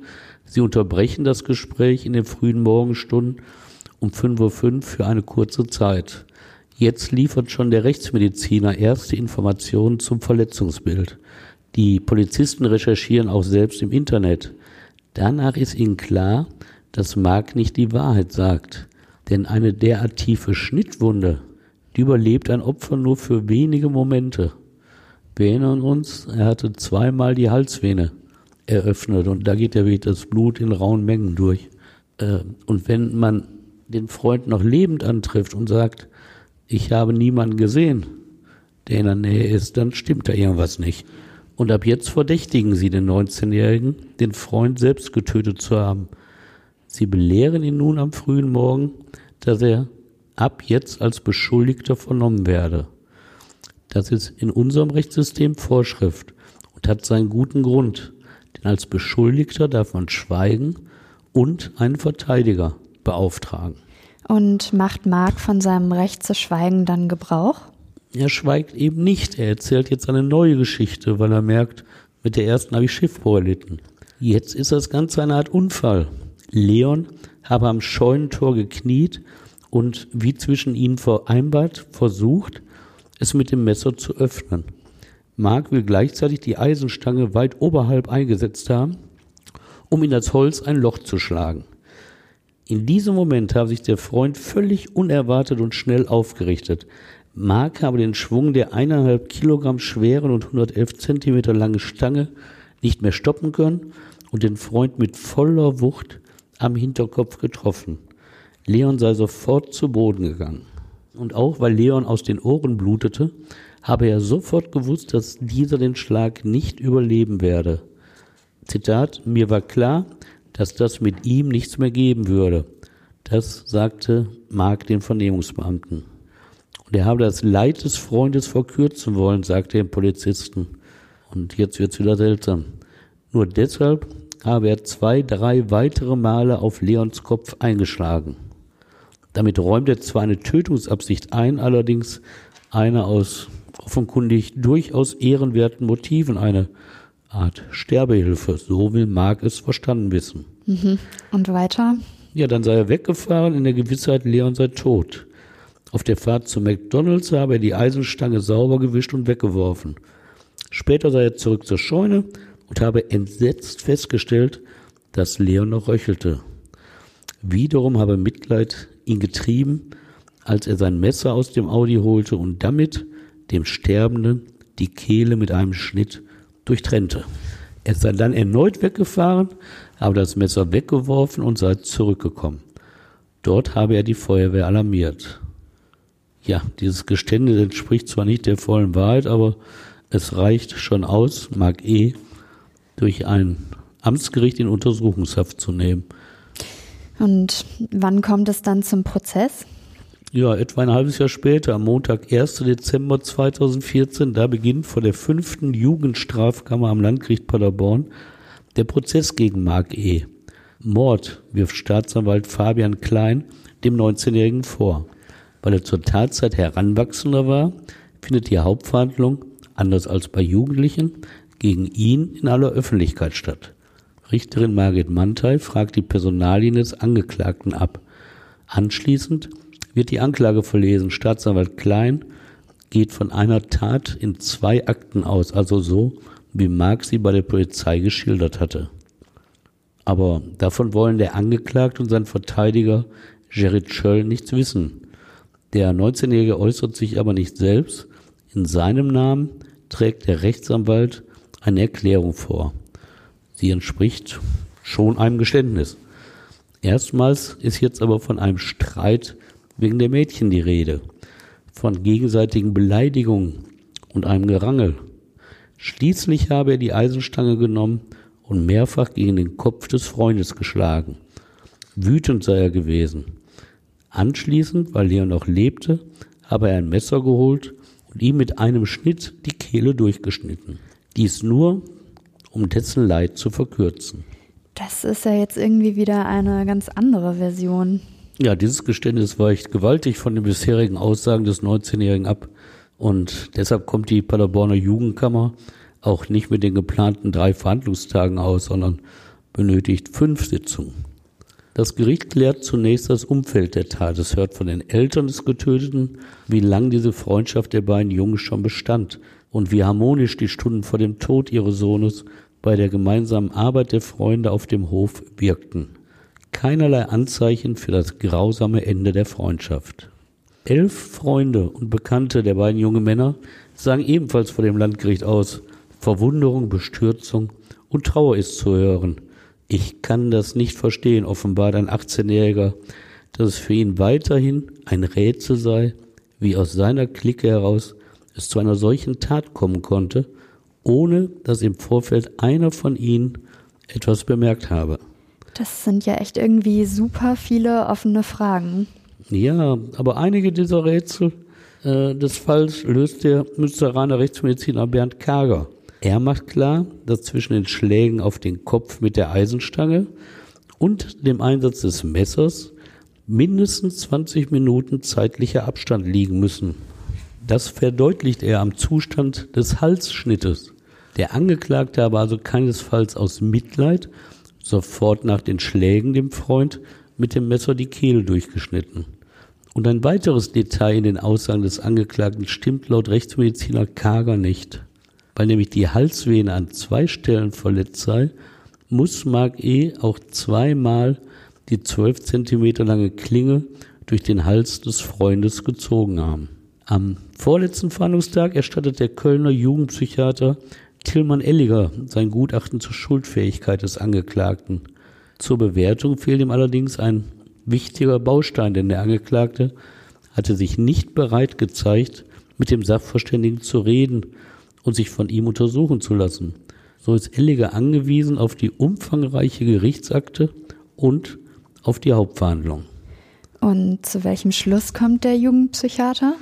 Speaker 1: Sie unterbrechen das Gespräch in den frühen Morgenstunden um 5.05 Uhr für eine kurze Zeit. Jetzt liefert schon der Rechtsmediziner erste Informationen zum Verletzungsbild. Die Polizisten recherchieren auch selbst im Internet. Danach ist ihnen klar, dass Mark nicht die Wahrheit sagt. Denn eine derart tiefe Schnittwunde, die überlebt ein Opfer nur für wenige Momente. Wir erinnern uns, er hatte zweimal die Halsvene eröffnet und da geht ja wirklich das Blut in rauen Mengen durch. Äh, und wenn man den Freund noch lebend antrifft und sagt, ich habe niemanden gesehen, der in der Nähe ist, dann stimmt da irgendwas nicht. Und ab jetzt verdächtigen sie den 19-Jährigen, den Freund selbst getötet zu haben. Sie belehren ihn nun am frühen Morgen, dass er ab jetzt als Beschuldigter vernommen werde. Das ist in unserem Rechtssystem Vorschrift und hat seinen guten Grund. Denn als Beschuldigter darf man schweigen und einen Verteidiger beauftragen.
Speaker 3: Und macht Mark von seinem Recht zu schweigen dann Gebrauch?
Speaker 1: Er schweigt eben nicht. Er erzählt jetzt eine neue Geschichte, weil er merkt, mit der ersten habe ich Schiffbruch erlitten. Jetzt ist das Ganze eine Art Unfall. Leon habe am Scheunentor gekniet und wie zwischen ihnen vereinbart versucht, es mit dem Messer zu öffnen. Mark will gleichzeitig die Eisenstange weit oberhalb eingesetzt haben, um in das Holz ein Loch zu schlagen. In diesem Moment habe sich der Freund völlig unerwartet und schnell aufgerichtet. Mark habe den Schwung der eineinhalb Kilogramm schweren und 111 Zentimeter langen Stange nicht mehr stoppen können und den Freund mit voller Wucht am Hinterkopf getroffen. Leon sei sofort zu Boden gegangen. Und auch weil Leon aus den Ohren blutete, habe er sofort gewusst, dass dieser den Schlag nicht überleben werde. Zitat, mir war klar, dass das mit ihm nichts mehr geben würde. Das sagte Mark den Vernehmungsbeamten. Und er habe das Leid des Freundes verkürzen wollen, sagte dem Polizisten. Und jetzt wird's wieder seltsam. Nur deshalb habe er zwei, drei weitere Male auf Leons Kopf eingeschlagen. Damit räumt er zwar eine Tötungsabsicht ein, allerdings eine aus offenkundig durchaus ehrenwerten Motiven, eine Art Sterbehilfe. So will Mark es verstanden wissen.
Speaker 3: Mhm. Und weiter?
Speaker 1: Ja, dann sei er weggefahren in der Gewissheit, Leon sei tot. Auf der Fahrt zu McDonalds habe er die Eisenstange sauber gewischt und weggeworfen. Später sei er zurück zur Scheune und habe entsetzt festgestellt, dass Leon noch röchelte. Wiederum habe Mitleid ihn getrieben, als er sein Messer aus dem Audi holte und damit dem Sterbenden die Kehle mit einem Schnitt durchtrennte. Er sei dann erneut weggefahren, habe das Messer weggeworfen und sei zurückgekommen. Dort habe er die Feuerwehr alarmiert. Ja, dieses Geständnis entspricht zwar nicht der vollen Wahrheit, aber es reicht schon aus, Mark E. durch ein Amtsgericht in Untersuchungshaft zu nehmen.
Speaker 3: Und wann kommt es dann zum Prozess?
Speaker 1: Ja, etwa ein halbes Jahr später, am Montag, 1. Dezember 2014, da beginnt vor der fünften Jugendstrafkammer am Landgericht Paderborn der Prozess gegen Mark E. Mord wirft Staatsanwalt Fabian Klein dem 19-Jährigen vor. Weil er zur Tatzeit Heranwachsender war, findet die Hauptverhandlung, anders als bei Jugendlichen, gegen ihn in aller Öffentlichkeit statt. Richterin Margit Mantei fragt die Personalien des Angeklagten ab. Anschließend wird die Anklage verlesen. Staatsanwalt Klein geht von einer Tat in zwei Akten aus, also so, wie Mark sie bei der Polizei geschildert hatte. Aber davon wollen der Angeklagte und sein Verteidiger Gerrit Schöll nichts wissen. Der 19-Jährige äußert sich aber nicht selbst. In seinem Namen trägt der Rechtsanwalt eine Erklärung vor. Sie entspricht schon einem Geständnis. Erstmals ist jetzt aber von einem Streit wegen der Mädchen die Rede, von gegenseitigen Beleidigungen und einem Gerangel. Schließlich habe er die Eisenstange genommen und mehrfach gegen den Kopf des Freundes geschlagen. Wütend sei er gewesen. Anschließend, weil Leon noch lebte, habe er ein Messer geholt und ihm mit einem Schnitt die Kehle durchgeschnitten. Dies nur, um dessen Leid zu verkürzen.
Speaker 3: Das ist ja jetzt irgendwie wieder eine ganz andere Version.
Speaker 1: Ja, dieses Geständnis weicht gewaltig von den bisherigen Aussagen des 19-Jährigen ab. Und deshalb kommt die Paderborner Jugendkammer auch nicht mit den geplanten drei Verhandlungstagen aus, sondern benötigt fünf Sitzungen. Das Gericht klärt zunächst das Umfeld der Tat. Es hört von den Eltern des Getöteten, wie lang diese Freundschaft der beiden Jungs schon bestand und wie harmonisch die Stunden vor dem Tod ihres Sohnes bei der gemeinsamen Arbeit der Freunde auf dem Hof wirkten. Keinerlei Anzeichen für das grausame Ende der Freundschaft. Elf Freunde und Bekannte der beiden jungen Männer sagen ebenfalls vor dem Landgericht aus, Verwunderung, Bestürzung und Trauer ist zu hören. Ich kann das nicht verstehen, offenbart ein 18-Jähriger, dass es für ihn weiterhin ein Rätsel sei, wie aus seiner Clique heraus es zu einer solchen Tat kommen konnte, ohne dass im Vorfeld einer von ihnen etwas bemerkt habe.
Speaker 3: Das sind ja echt irgendwie super viele offene Fragen.
Speaker 1: Ja, aber einige dieser Rätsel äh, des Falls löst der Münsteraner Rechtsmediziner Bernd Kager. Er macht klar, dass zwischen den Schlägen auf den Kopf mit der Eisenstange und dem Einsatz des Messers mindestens 20 Minuten zeitlicher Abstand liegen müssen. Das verdeutlicht er am Zustand des Halsschnittes. Der Angeklagte habe also keinesfalls aus Mitleid sofort nach den Schlägen dem Freund mit dem Messer die Kehle durchgeschnitten. Und ein weiteres Detail in den Aussagen des Angeklagten stimmt laut Rechtsmediziner Kager nicht. Weil nämlich die Halsvene an zwei Stellen verletzt sei, muss Mark E. auch zweimal die zwölf Zentimeter lange Klinge durch den Hals des Freundes gezogen haben. Am vorletzten Verhandlungstag erstattet der Kölner Jugendpsychiater Tillmann Elliger sein Gutachten zur Schuldfähigkeit des Angeklagten. Zur Bewertung fehlt ihm allerdings ein wichtiger Baustein, denn der Angeklagte hatte sich nicht bereit gezeigt, mit dem Sachverständigen zu reden und sich von ihm untersuchen zu lassen. So ist Elliger angewiesen auf die umfangreiche Gerichtsakte und auf die Hauptverhandlung.
Speaker 3: Und zu welchem Schluss kommt der Jugendpsychiater?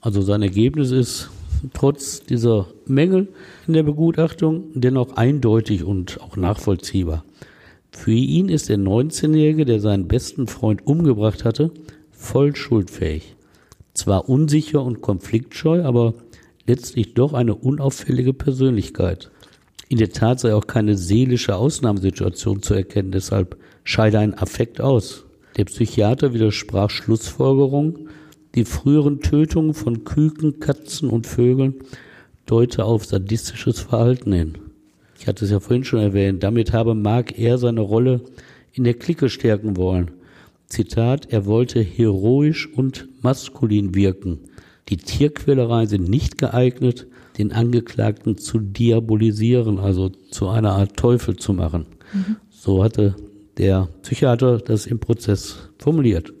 Speaker 1: Also sein Ergebnis ist, trotz dieser Mängel in der Begutachtung dennoch eindeutig und auch nachvollziehbar. Für ihn ist der 19-Jährige, der seinen besten Freund umgebracht hatte, voll schuldfähig. Zwar unsicher und konfliktscheu, aber letztlich doch eine unauffällige Persönlichkeit. In der Tat sei auch keine seelische Ausnahmesituation zu erkennen, deshalb scheide ein Affekt aus. Der Psychiater widersprach Schlussfolgerungen, die früheren Tötungen von Küken, Katzen und Vögeln deute auf sadistisches Verhalten hin. Ich hatte es ja vorhin schon erwähnt, damit habe Mark eher seine Rolle in der Clique stärken wollen. Zitat, er wollte heroisch und maskulin wirken. Die Tierquälereien sind nicht geeignet, den Angeklagten zu diabolisieren, also zu einer Art Teufel zu machen. Mhm. So hatte der Psychiater das im Prozess formuliert.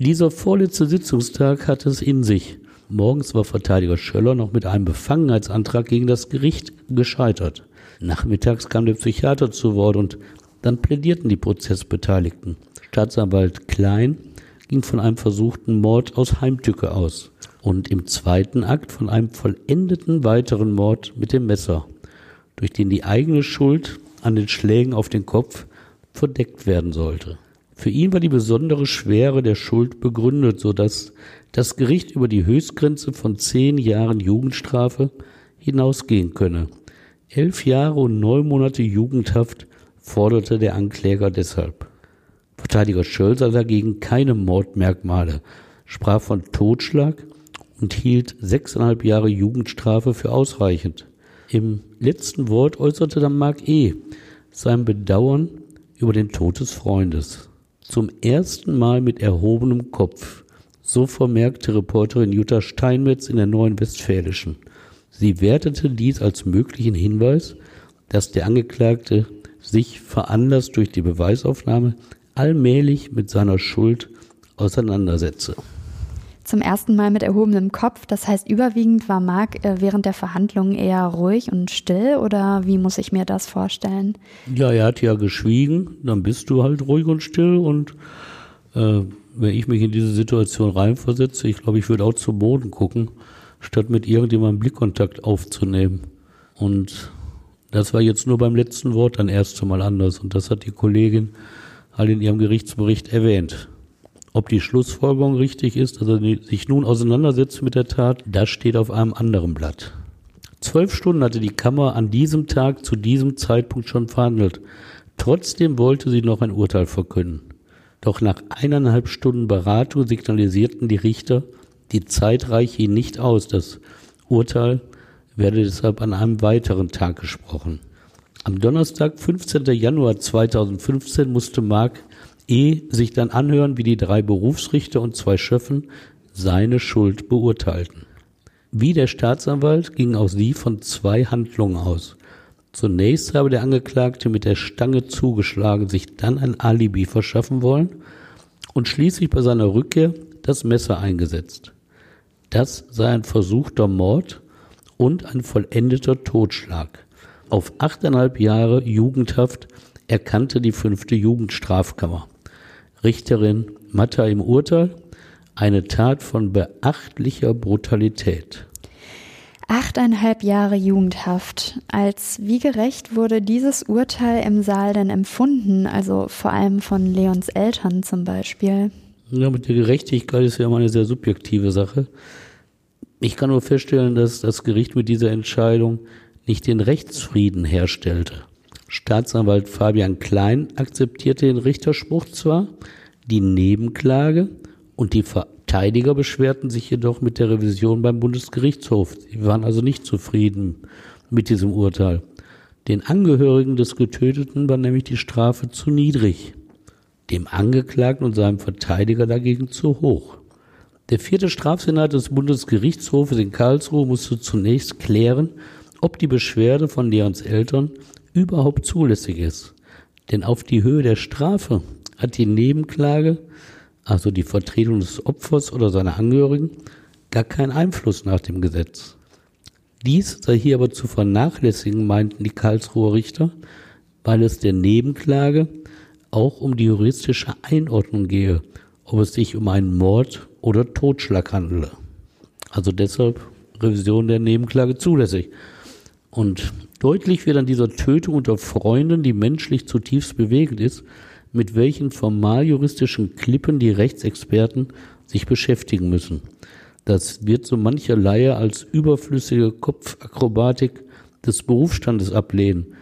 Speaker 1: Dieser vorletzte Sitzungstag hatte es in sich. Morgens war Verteidiger Schöller noch mit einem Befangenheitsantrag gegen das Gericht gescheitert. Nachmittags kam der Psychiater zu Wort und dann plädierten die Prozessbeteiligten. Staatsanwalt Klein ging von einem versuchten Mord aus Heimtücke aus und im zweiten Akt von einem vollendeten weiteren Mord mit dem Messer, durch den die eigene Schuld an den Schlägen auf den Kopf verdeckt werden sollte. Für ihn war die besondere Schwere der Schuld begründet, so dass das Gericht über die Höchstgrenze von zehn Jahren Jugendstrafe hinausgehen könne. Elf Jahre und neun Monate Jugendhaft forderte der Ankläger deshalb. Verteidiger Schöll sah dagegen keine Mordmerkmale, sprach von Totschlag und hielt sechseinhalb Jahre Jugendstrafe für ausreichend. Im letzten Wort äußerte dann Mark E. sein Bedauern über den Tod des Freundes. Zum ersten Mal mit erhobenem Kopf, so vermerkte Reporterin Jutta Steinmetz in der Neuen Westfälischen. Sie wertete dies als möglichen Hinweis, dass der Angeklagte sich veranlasst durch die Beweisaufnahme allmählich mit seiner Schuld auseinandersetze
Speaker 3: zum ersten Mal mit erhobenem Kopf. Das heißt, überwiegend war Marc äh, während der Verhandlungen eher ruhig und still oder wie muss ich mir das vorstellen?
Speaker 1: Ja, er hat ja geschwiegen, dann bist du halt ruhig und still und äh, wenn ich mich in diese Situation reinversetze, ich glaube, ich würde auch zu Boden gucken, statt mit irgendjemandem Blickkontakt aufzunehmen. Und das war jetzt nur beim letzten Wort dann erst einmal anders und das hat die Kollegin halt in ihrem Gerichtsbericht erwähnt. Ob die Schlussfolgerung richtig ist, also sich nun auseinandersetzt mit der Tat, das steht auf einem anderen Blatt. Zwölf Stunden hatte die Kammer an diesem Tag zu diesem Zeitpunkt schon verhandelt. Trotzdem wollte sie noch ein Urteil verkünden. Doch nach eineinhalb Stunden Beratung signalisierten die Richter, die Zeit reiche ihnen nicht aus. Das Urteil werde deshalb an einem weiteren Tag gesprochen. Am Donnerstag, 15. Januar 2015, musste Mark E sich dann anhören, wie die drei Berufsrichter und zwei Schöffen seine Schuld beurteilten. Wie der Staatsanwalt ging auch sie von zwei Handlungen aus. Zunächst habe der Angeklagte mit der Stange zugeschlagen, sich dann ein Alibi verschaffen wollen und schließlich bei seiner Rückkehr das Messer eingesetzt. Das sei ein versuchter Mord und ein vollendeter Totschlag. Auf achteinhalb Jahre Jugendhaft erkannte die fünfte Jugendstrafkammer. Richterin Matta im Urteil, eine Tat von beachtlicher Brutalität.
Speaker 3: Achteinhalb Jahre Jugendhaft. Als wie gerecht wurde dieses Urteil im Saal denn empfunden? Also vor allem von Leons Eltern zum Beispiel.
Speaker 1: Ja, mit der Gerechtigkeit ist ja immer eine sehr subjektive Sache. Ich kann nur feststellen, dass das Gericht mit dieser Entscheidung nicht den Rechtsfrieden herstellte. Staatsanwalt Fabian Klein akzeptierte den Richterspruch zwar, die Nebenklage und die Verteidiger beschwerten sich jedoch mit der Revision beim Bundesgerichtshof. Sie waren also nicht zufrieden mit diesem Urteil. Den Angehörigen des Getöteten war nämlich die Strafe zu niedrig, dem Angeklagten und seinem Verteidiger dagegen zu hoch. Der vierte Strafsenat des Bundesgerichtshofes in Karlsruhe musste zunächst klären, ob die Beschwerde von Leons Eltern überhaupt zulässig ist. Denn auf die Höhe der Strafe hat die Nebenklage, also die Vertretung des Opfers oder seiner Angehörigen, gar keinen Einfluss nach dem Gesetz. Dies sei hier aber zu vernachlässigen, meinten die Karlsruher Richter, weil es der Nebenklage auch um die juristische Einordnung gehe, ob es sich um einen Mord oder Totschlag handele. Also deshalb Revision der Nebenklage zulässig. Und deutlich wird an dieser Tötung unter Freunden, die menschlich zutiefst bewegend ist, mit welchen formaljuristischen Klippen die Rechtsexperten sich beschäftigen müssen. Das wird so mancher Laie als überflüssige Kopfakrobatik des Berufsstandes ablehnen.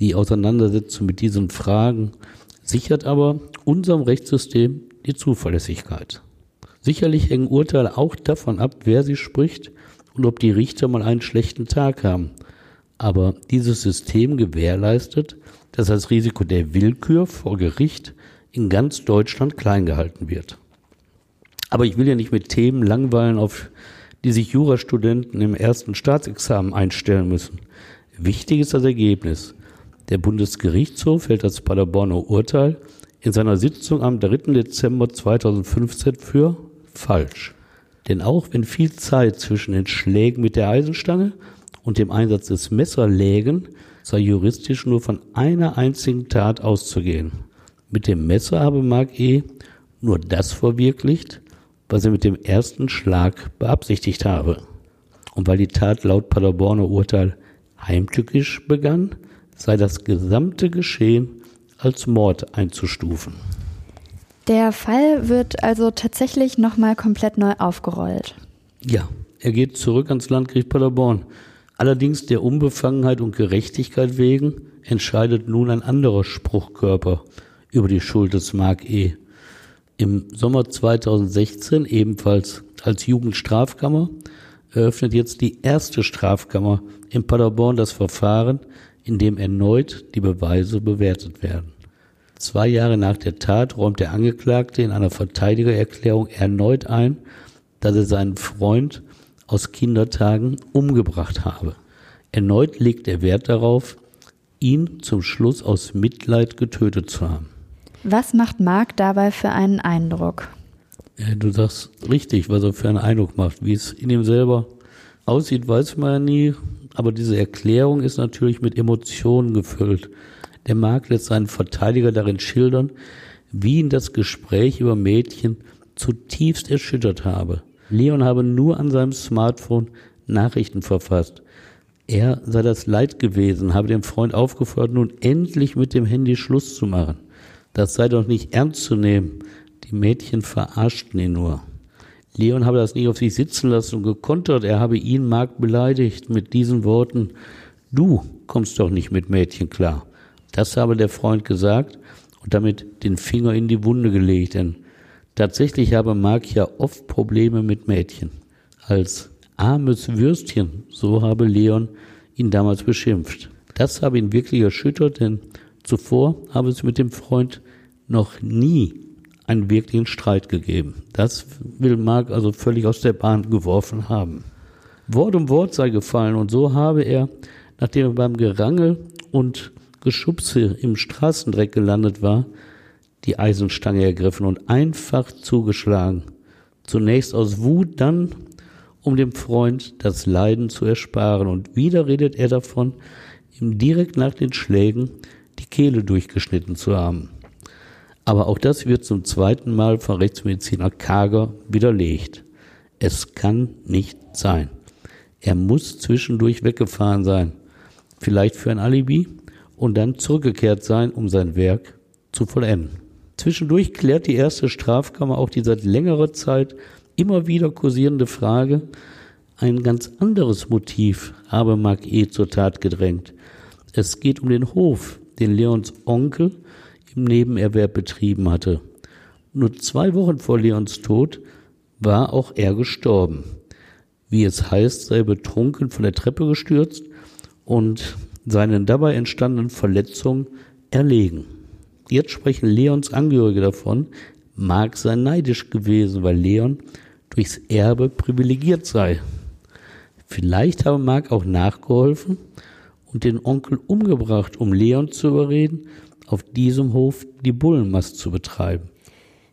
Speaker 1: Die Auseinandersetzung mit diesen Fragen sichert aber unserem Rechtssystem die Zuverlässigkeit. Sicherlich hängen Urteile auch davon ab, wer sie spricht und ob die Richter mal einen schlechten Tag haben. Aber dieses System gewährleistet, dass das Risiko der Willkür vor Gericht in ganz Deutschland klein gehalten wird. Aber ich will ja nicht mit Themen langweilen, auf die sich Jurastudenten im ersten Staatsexamen einstellen müssen. Wichtig ist das Ergebnis. Der Bundesgerichtshof hält das Paderborner Urteil in seiner Sitzung am 3. Dezember 2015 für falsch. Denn auch wenn viel Zeit zwischen den Schlägen mit der Eisenstange und dem Einsatz des Messers lägen, sei juristisch nur von einer einzigen Tat auszugehen. Mit dem Messer habe Mark E. nur das verwirklicht, was er mit dem ersten Schlag beabsichtigt habe. Und weil die Tat laut Paderborner Urteil heimtückisch begann, sei das gesamte Geschehen als Mord einzustufen.
Speaker 3: Der Fall wird also tatsächlich nochmal komplett neu aufgerollt.
Speaker 1: Ja, er geht zurück ans Landgericht Paderborn. Allerdings der Unbefangenheit und Gerechtigkeit wegen entscheidet nun ein anderer Spruchkörper über die Schuld des Mark E. Im Sommer 2016, ebenfalls als Jugendstrafkammer, eröffnet jetzt die erste Strafkammer in Paderborn das Verfahren, in dem erneut die Beweise bewertet werden. Zwei Jahre nach der Tat räumt der Angeklagte in einer Verteidigererklärung erneut ein, dass er seinen Freund aus Kindertagen umgebracht habe. Erneut legt er Wert darauf, ihn zum Schluss aus Mitleid getötet zu haben.
Speaker 3: Was macht Mark dabei für einen Eindruck?
Speaker 1: Ja, du sagst richtig, was er für einen Eindruck macht. Wie es in ihm selber aussieht, weiß man ja nie. Aber diese Erklärung ist natürlich mit Emotionen gefüllt. Der Mark lässt seinen Verteidiger darin schildern, wie ihn das Gespräch über Mädchen zutiefst erschüttert habe. Leon habe nur an seinem Smartphone Nachrichten verfasst. Er sei das Leid gewesen, habe dem Freund aufgefordert, nun endlich mit dem Handy Schluss zu machen. Das sei doch nicht ernst zu nehmen. Die Mädchen verarschten ihn nur. Leon habe das nicht auf sich sitzen lassen und gekontert. Er habe ihn, Mark, beleidigt mit diesen Worten. Du kommst doch nicht mit Mädchen klar. Das habe der Freund gesagt und damit den Finger in die Wunde gelegt, denn tatsächlich habe Mark ja oft Probleme mit Mädchen. Als armes Würstchen, so habe Leon ihn damals beschimpft. Das habe ihn wirklich erschüttert, denn Zuvor habe es mit dem Freund noch nie einen wirklichen Streit gegeben. Das will Mark also völlig aus der Bahn geworfen haben. Wort um Wort sei gefallen und so habe er, nachdem er beim Gerangel und Geschubse im Straßendreck gelandet war, die Eisenstange ergriffen und einfach zugeschlagen. Zunächst aus Wut, dann um dem Freund das Leiden zu ersparen. Und wieder redet er davon, ihm direkt nach den Schlägen die Kehle durchgeschnitten zu haben. Aber auch das wird zum zweiten Mal von Rechtsmediziner Kager widerlegt. Es kann nicht sein. Er muss zwischendurch weggefahren sein, vielleicht für ein Alibi und dann zurückgekehrt sein, um sein Werk zu vollenden. Zwischendurch klärt die erste Strafkammer auch die seit längerer Zeit immer wieder kursierende Frage, ein ganz anderes Motiv habe Mark E. zur Tat gedrängt. Es geht um den Hof, den Leons Onkel im Nebenerwerb betrieben hatte. Nur zwei Wochen vor Leons Tod war auch er gestorben. Wie es heißt, sei betrunken von der Treppe gestürzt und seinen dabei entstandenen Verletzungen erlegen. Jetzt sprechen Leons Angehörige davon, Mark sei neidisch gewesen, weil Leon durchs Erbe privilegiert sei. Vielleicht habe Mark auch nachgeholfen und den Onkel umgebracht, um Leon zu überreden, auf diesem Hof die Bullenmast zu betreiben.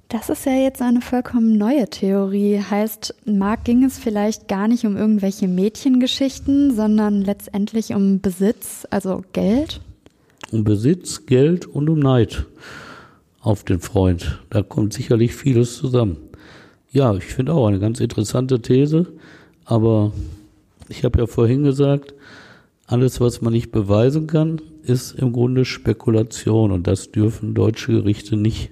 Speaker 3: Das ist ja jetzt eine vollkommen neue Theorie. Heißt, Mark ging es vielleicht gar nicht um irgendwelche Mädchengeschichten, sondern letztendlich um Besitz, also Geld?
Speaker 1: Um Besitz, Geld und um Neid auf den Freund. Da kommt sicherlich vieles zusammen. Ja, ich finde auch eine ganz interessante These, aber Ich habe ja vorhin gesagt, alles, was man nicht beweisen kann, ist im Grunde Spekulation und das dürfen deutsche Gerichte nicht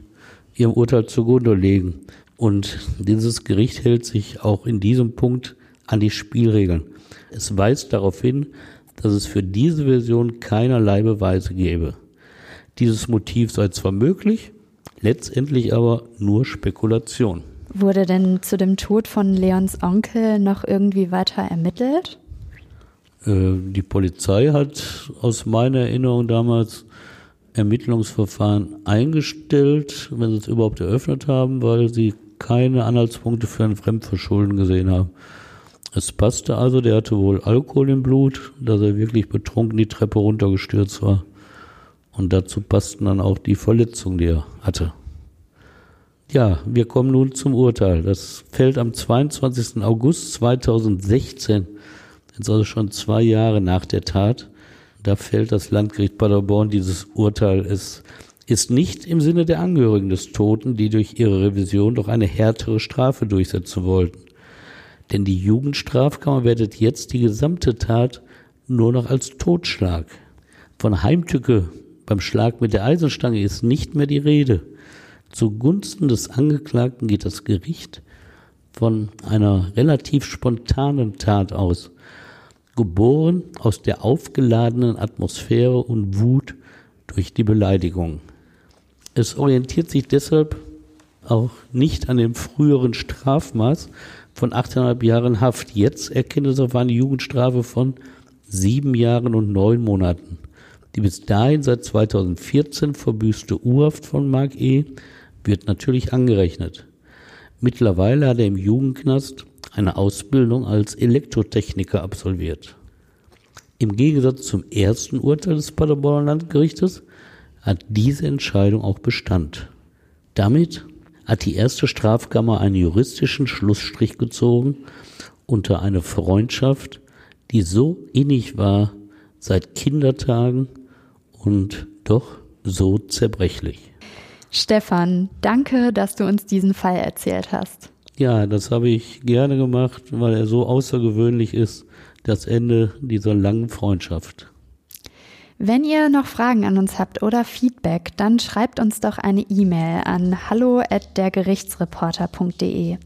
Speaker 1: ihrem Urteil zugrunde legen. Und dieses Gericht hält sich auch in diesem Punkt an die Spielregeln. Es weist darauf hin, dass es für diese Version keinerlei Beweise gäbe. Dieses Motiv sei zwar möglich, letztendlich aber nur Spekulation.
Speaker 3: Wurde denn zu dem Tod von Leons Onkel noch irgendwie weiter ermittelt?
Speaker 1: Äh, die Polizei hat aus meiner Erinnerung damals Ermittlungsverfahren eingestellt, wenn sie es überhaupt eröffnet haben, weil sie keine Anhaltspunkte für ein Fremdverschulden gesehen haben. Es passte also, der hatte wohl Alkohol im Blut, dass er wirklich betrunken die Treppe runtergestürzt war. Und dazu passten dann auch die Verletzungen, die er hatte. Ja, wir kommen nun zum Urteil. Das fällt am 22. August 2016, jetzt also schon zwei Jahre nach der Tat. Da fällt das Landgericht Paderborn dieses Urteil. Es ist nicht im Sinne der Angehörigen des Toten, die durch ihre Revision doch eine härtere Strafe durchsetzen wollten. Denn die Jugendstrafkammer wertet jetzt die gesamte Tat nur noch als Totschlag. Von Heimtücke beim Schlag mit der Eisenstange ist nicht mehr die Rede. Zugunsten des Angeklagten geht das Gericht von einer relativ spontanen Tat aus, geboren aus der aufgeladenen Atmosphäre und Wut durch die Beleidigung. Es orientiert sich deshalb auch nicht an dem früheren Strafmaß von 8,5 Jahren Haft. Jetzt erkennt es auf eine Jugendstrafe von sieben Jahren und neun Monaten. Die bis dahin seit 2014 verbüßte Urhaft von Mark E wird natürlich angerechnet. Mittlerweile hat er im Jugendknast eine Ausbildung als Elektrotechniker absolviert. Im Gegensatz zum ersten Urteil des Paderborner Landgerichtes hat diese Entscheidung auch Bestand. Damit hat die erste Strafkammer einen juristischen Schlussstrich gezogen unter eine Freundschaft, die so innig war seit Kindertagen und doch so zerbrechlich.
Speaker 3: Stefan, danke, dass du uns diesen Fall erzählt hast.
Speaker 1: Ja, das habe ich gerne gemacht, weil er so außergewöhnlich ist, das Ende dieser langen Freundschaft.
Speaker 3: Wenn ihr noch Fragen an uns habt oder Feedback, dann schreibt uns doch eine E-Mail an hallo@dergerichtsreporter.de.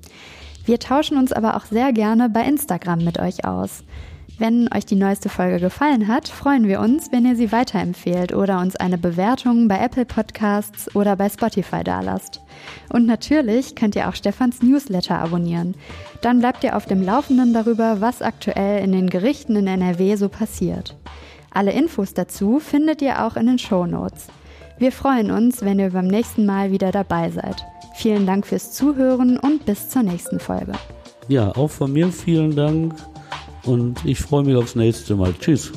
Speaker 3: Wir tauschen uns aber auch sehr gerne bei Instagram mit euch aus. Wenn euch die neueste Folge gefallen hat, freuen wir uns, wenn ihr sie weiterempfehlt oder uns eine Bewertung bei Apple Podcasts oder bei Spotify dalasst. Und natürlich könnt ihr auch Stefans Newsletter abonnieren. Dann bleibt ihr auf dem Laufenden darüber, was aktuell in den Gerichten in NRW so passiert. Alle Infos dazu findet ihr auch in den Show Notes. Wir freuen uns, wenn ihr beim nächsten Mal wieder dabei seid. Vielen Dank fürs Zuhören und bis zur nächsten Folge.
Speaker 1: Ja, auch von mir vielen Dank und ich freue mich aufs nächste Mal. Tschüss.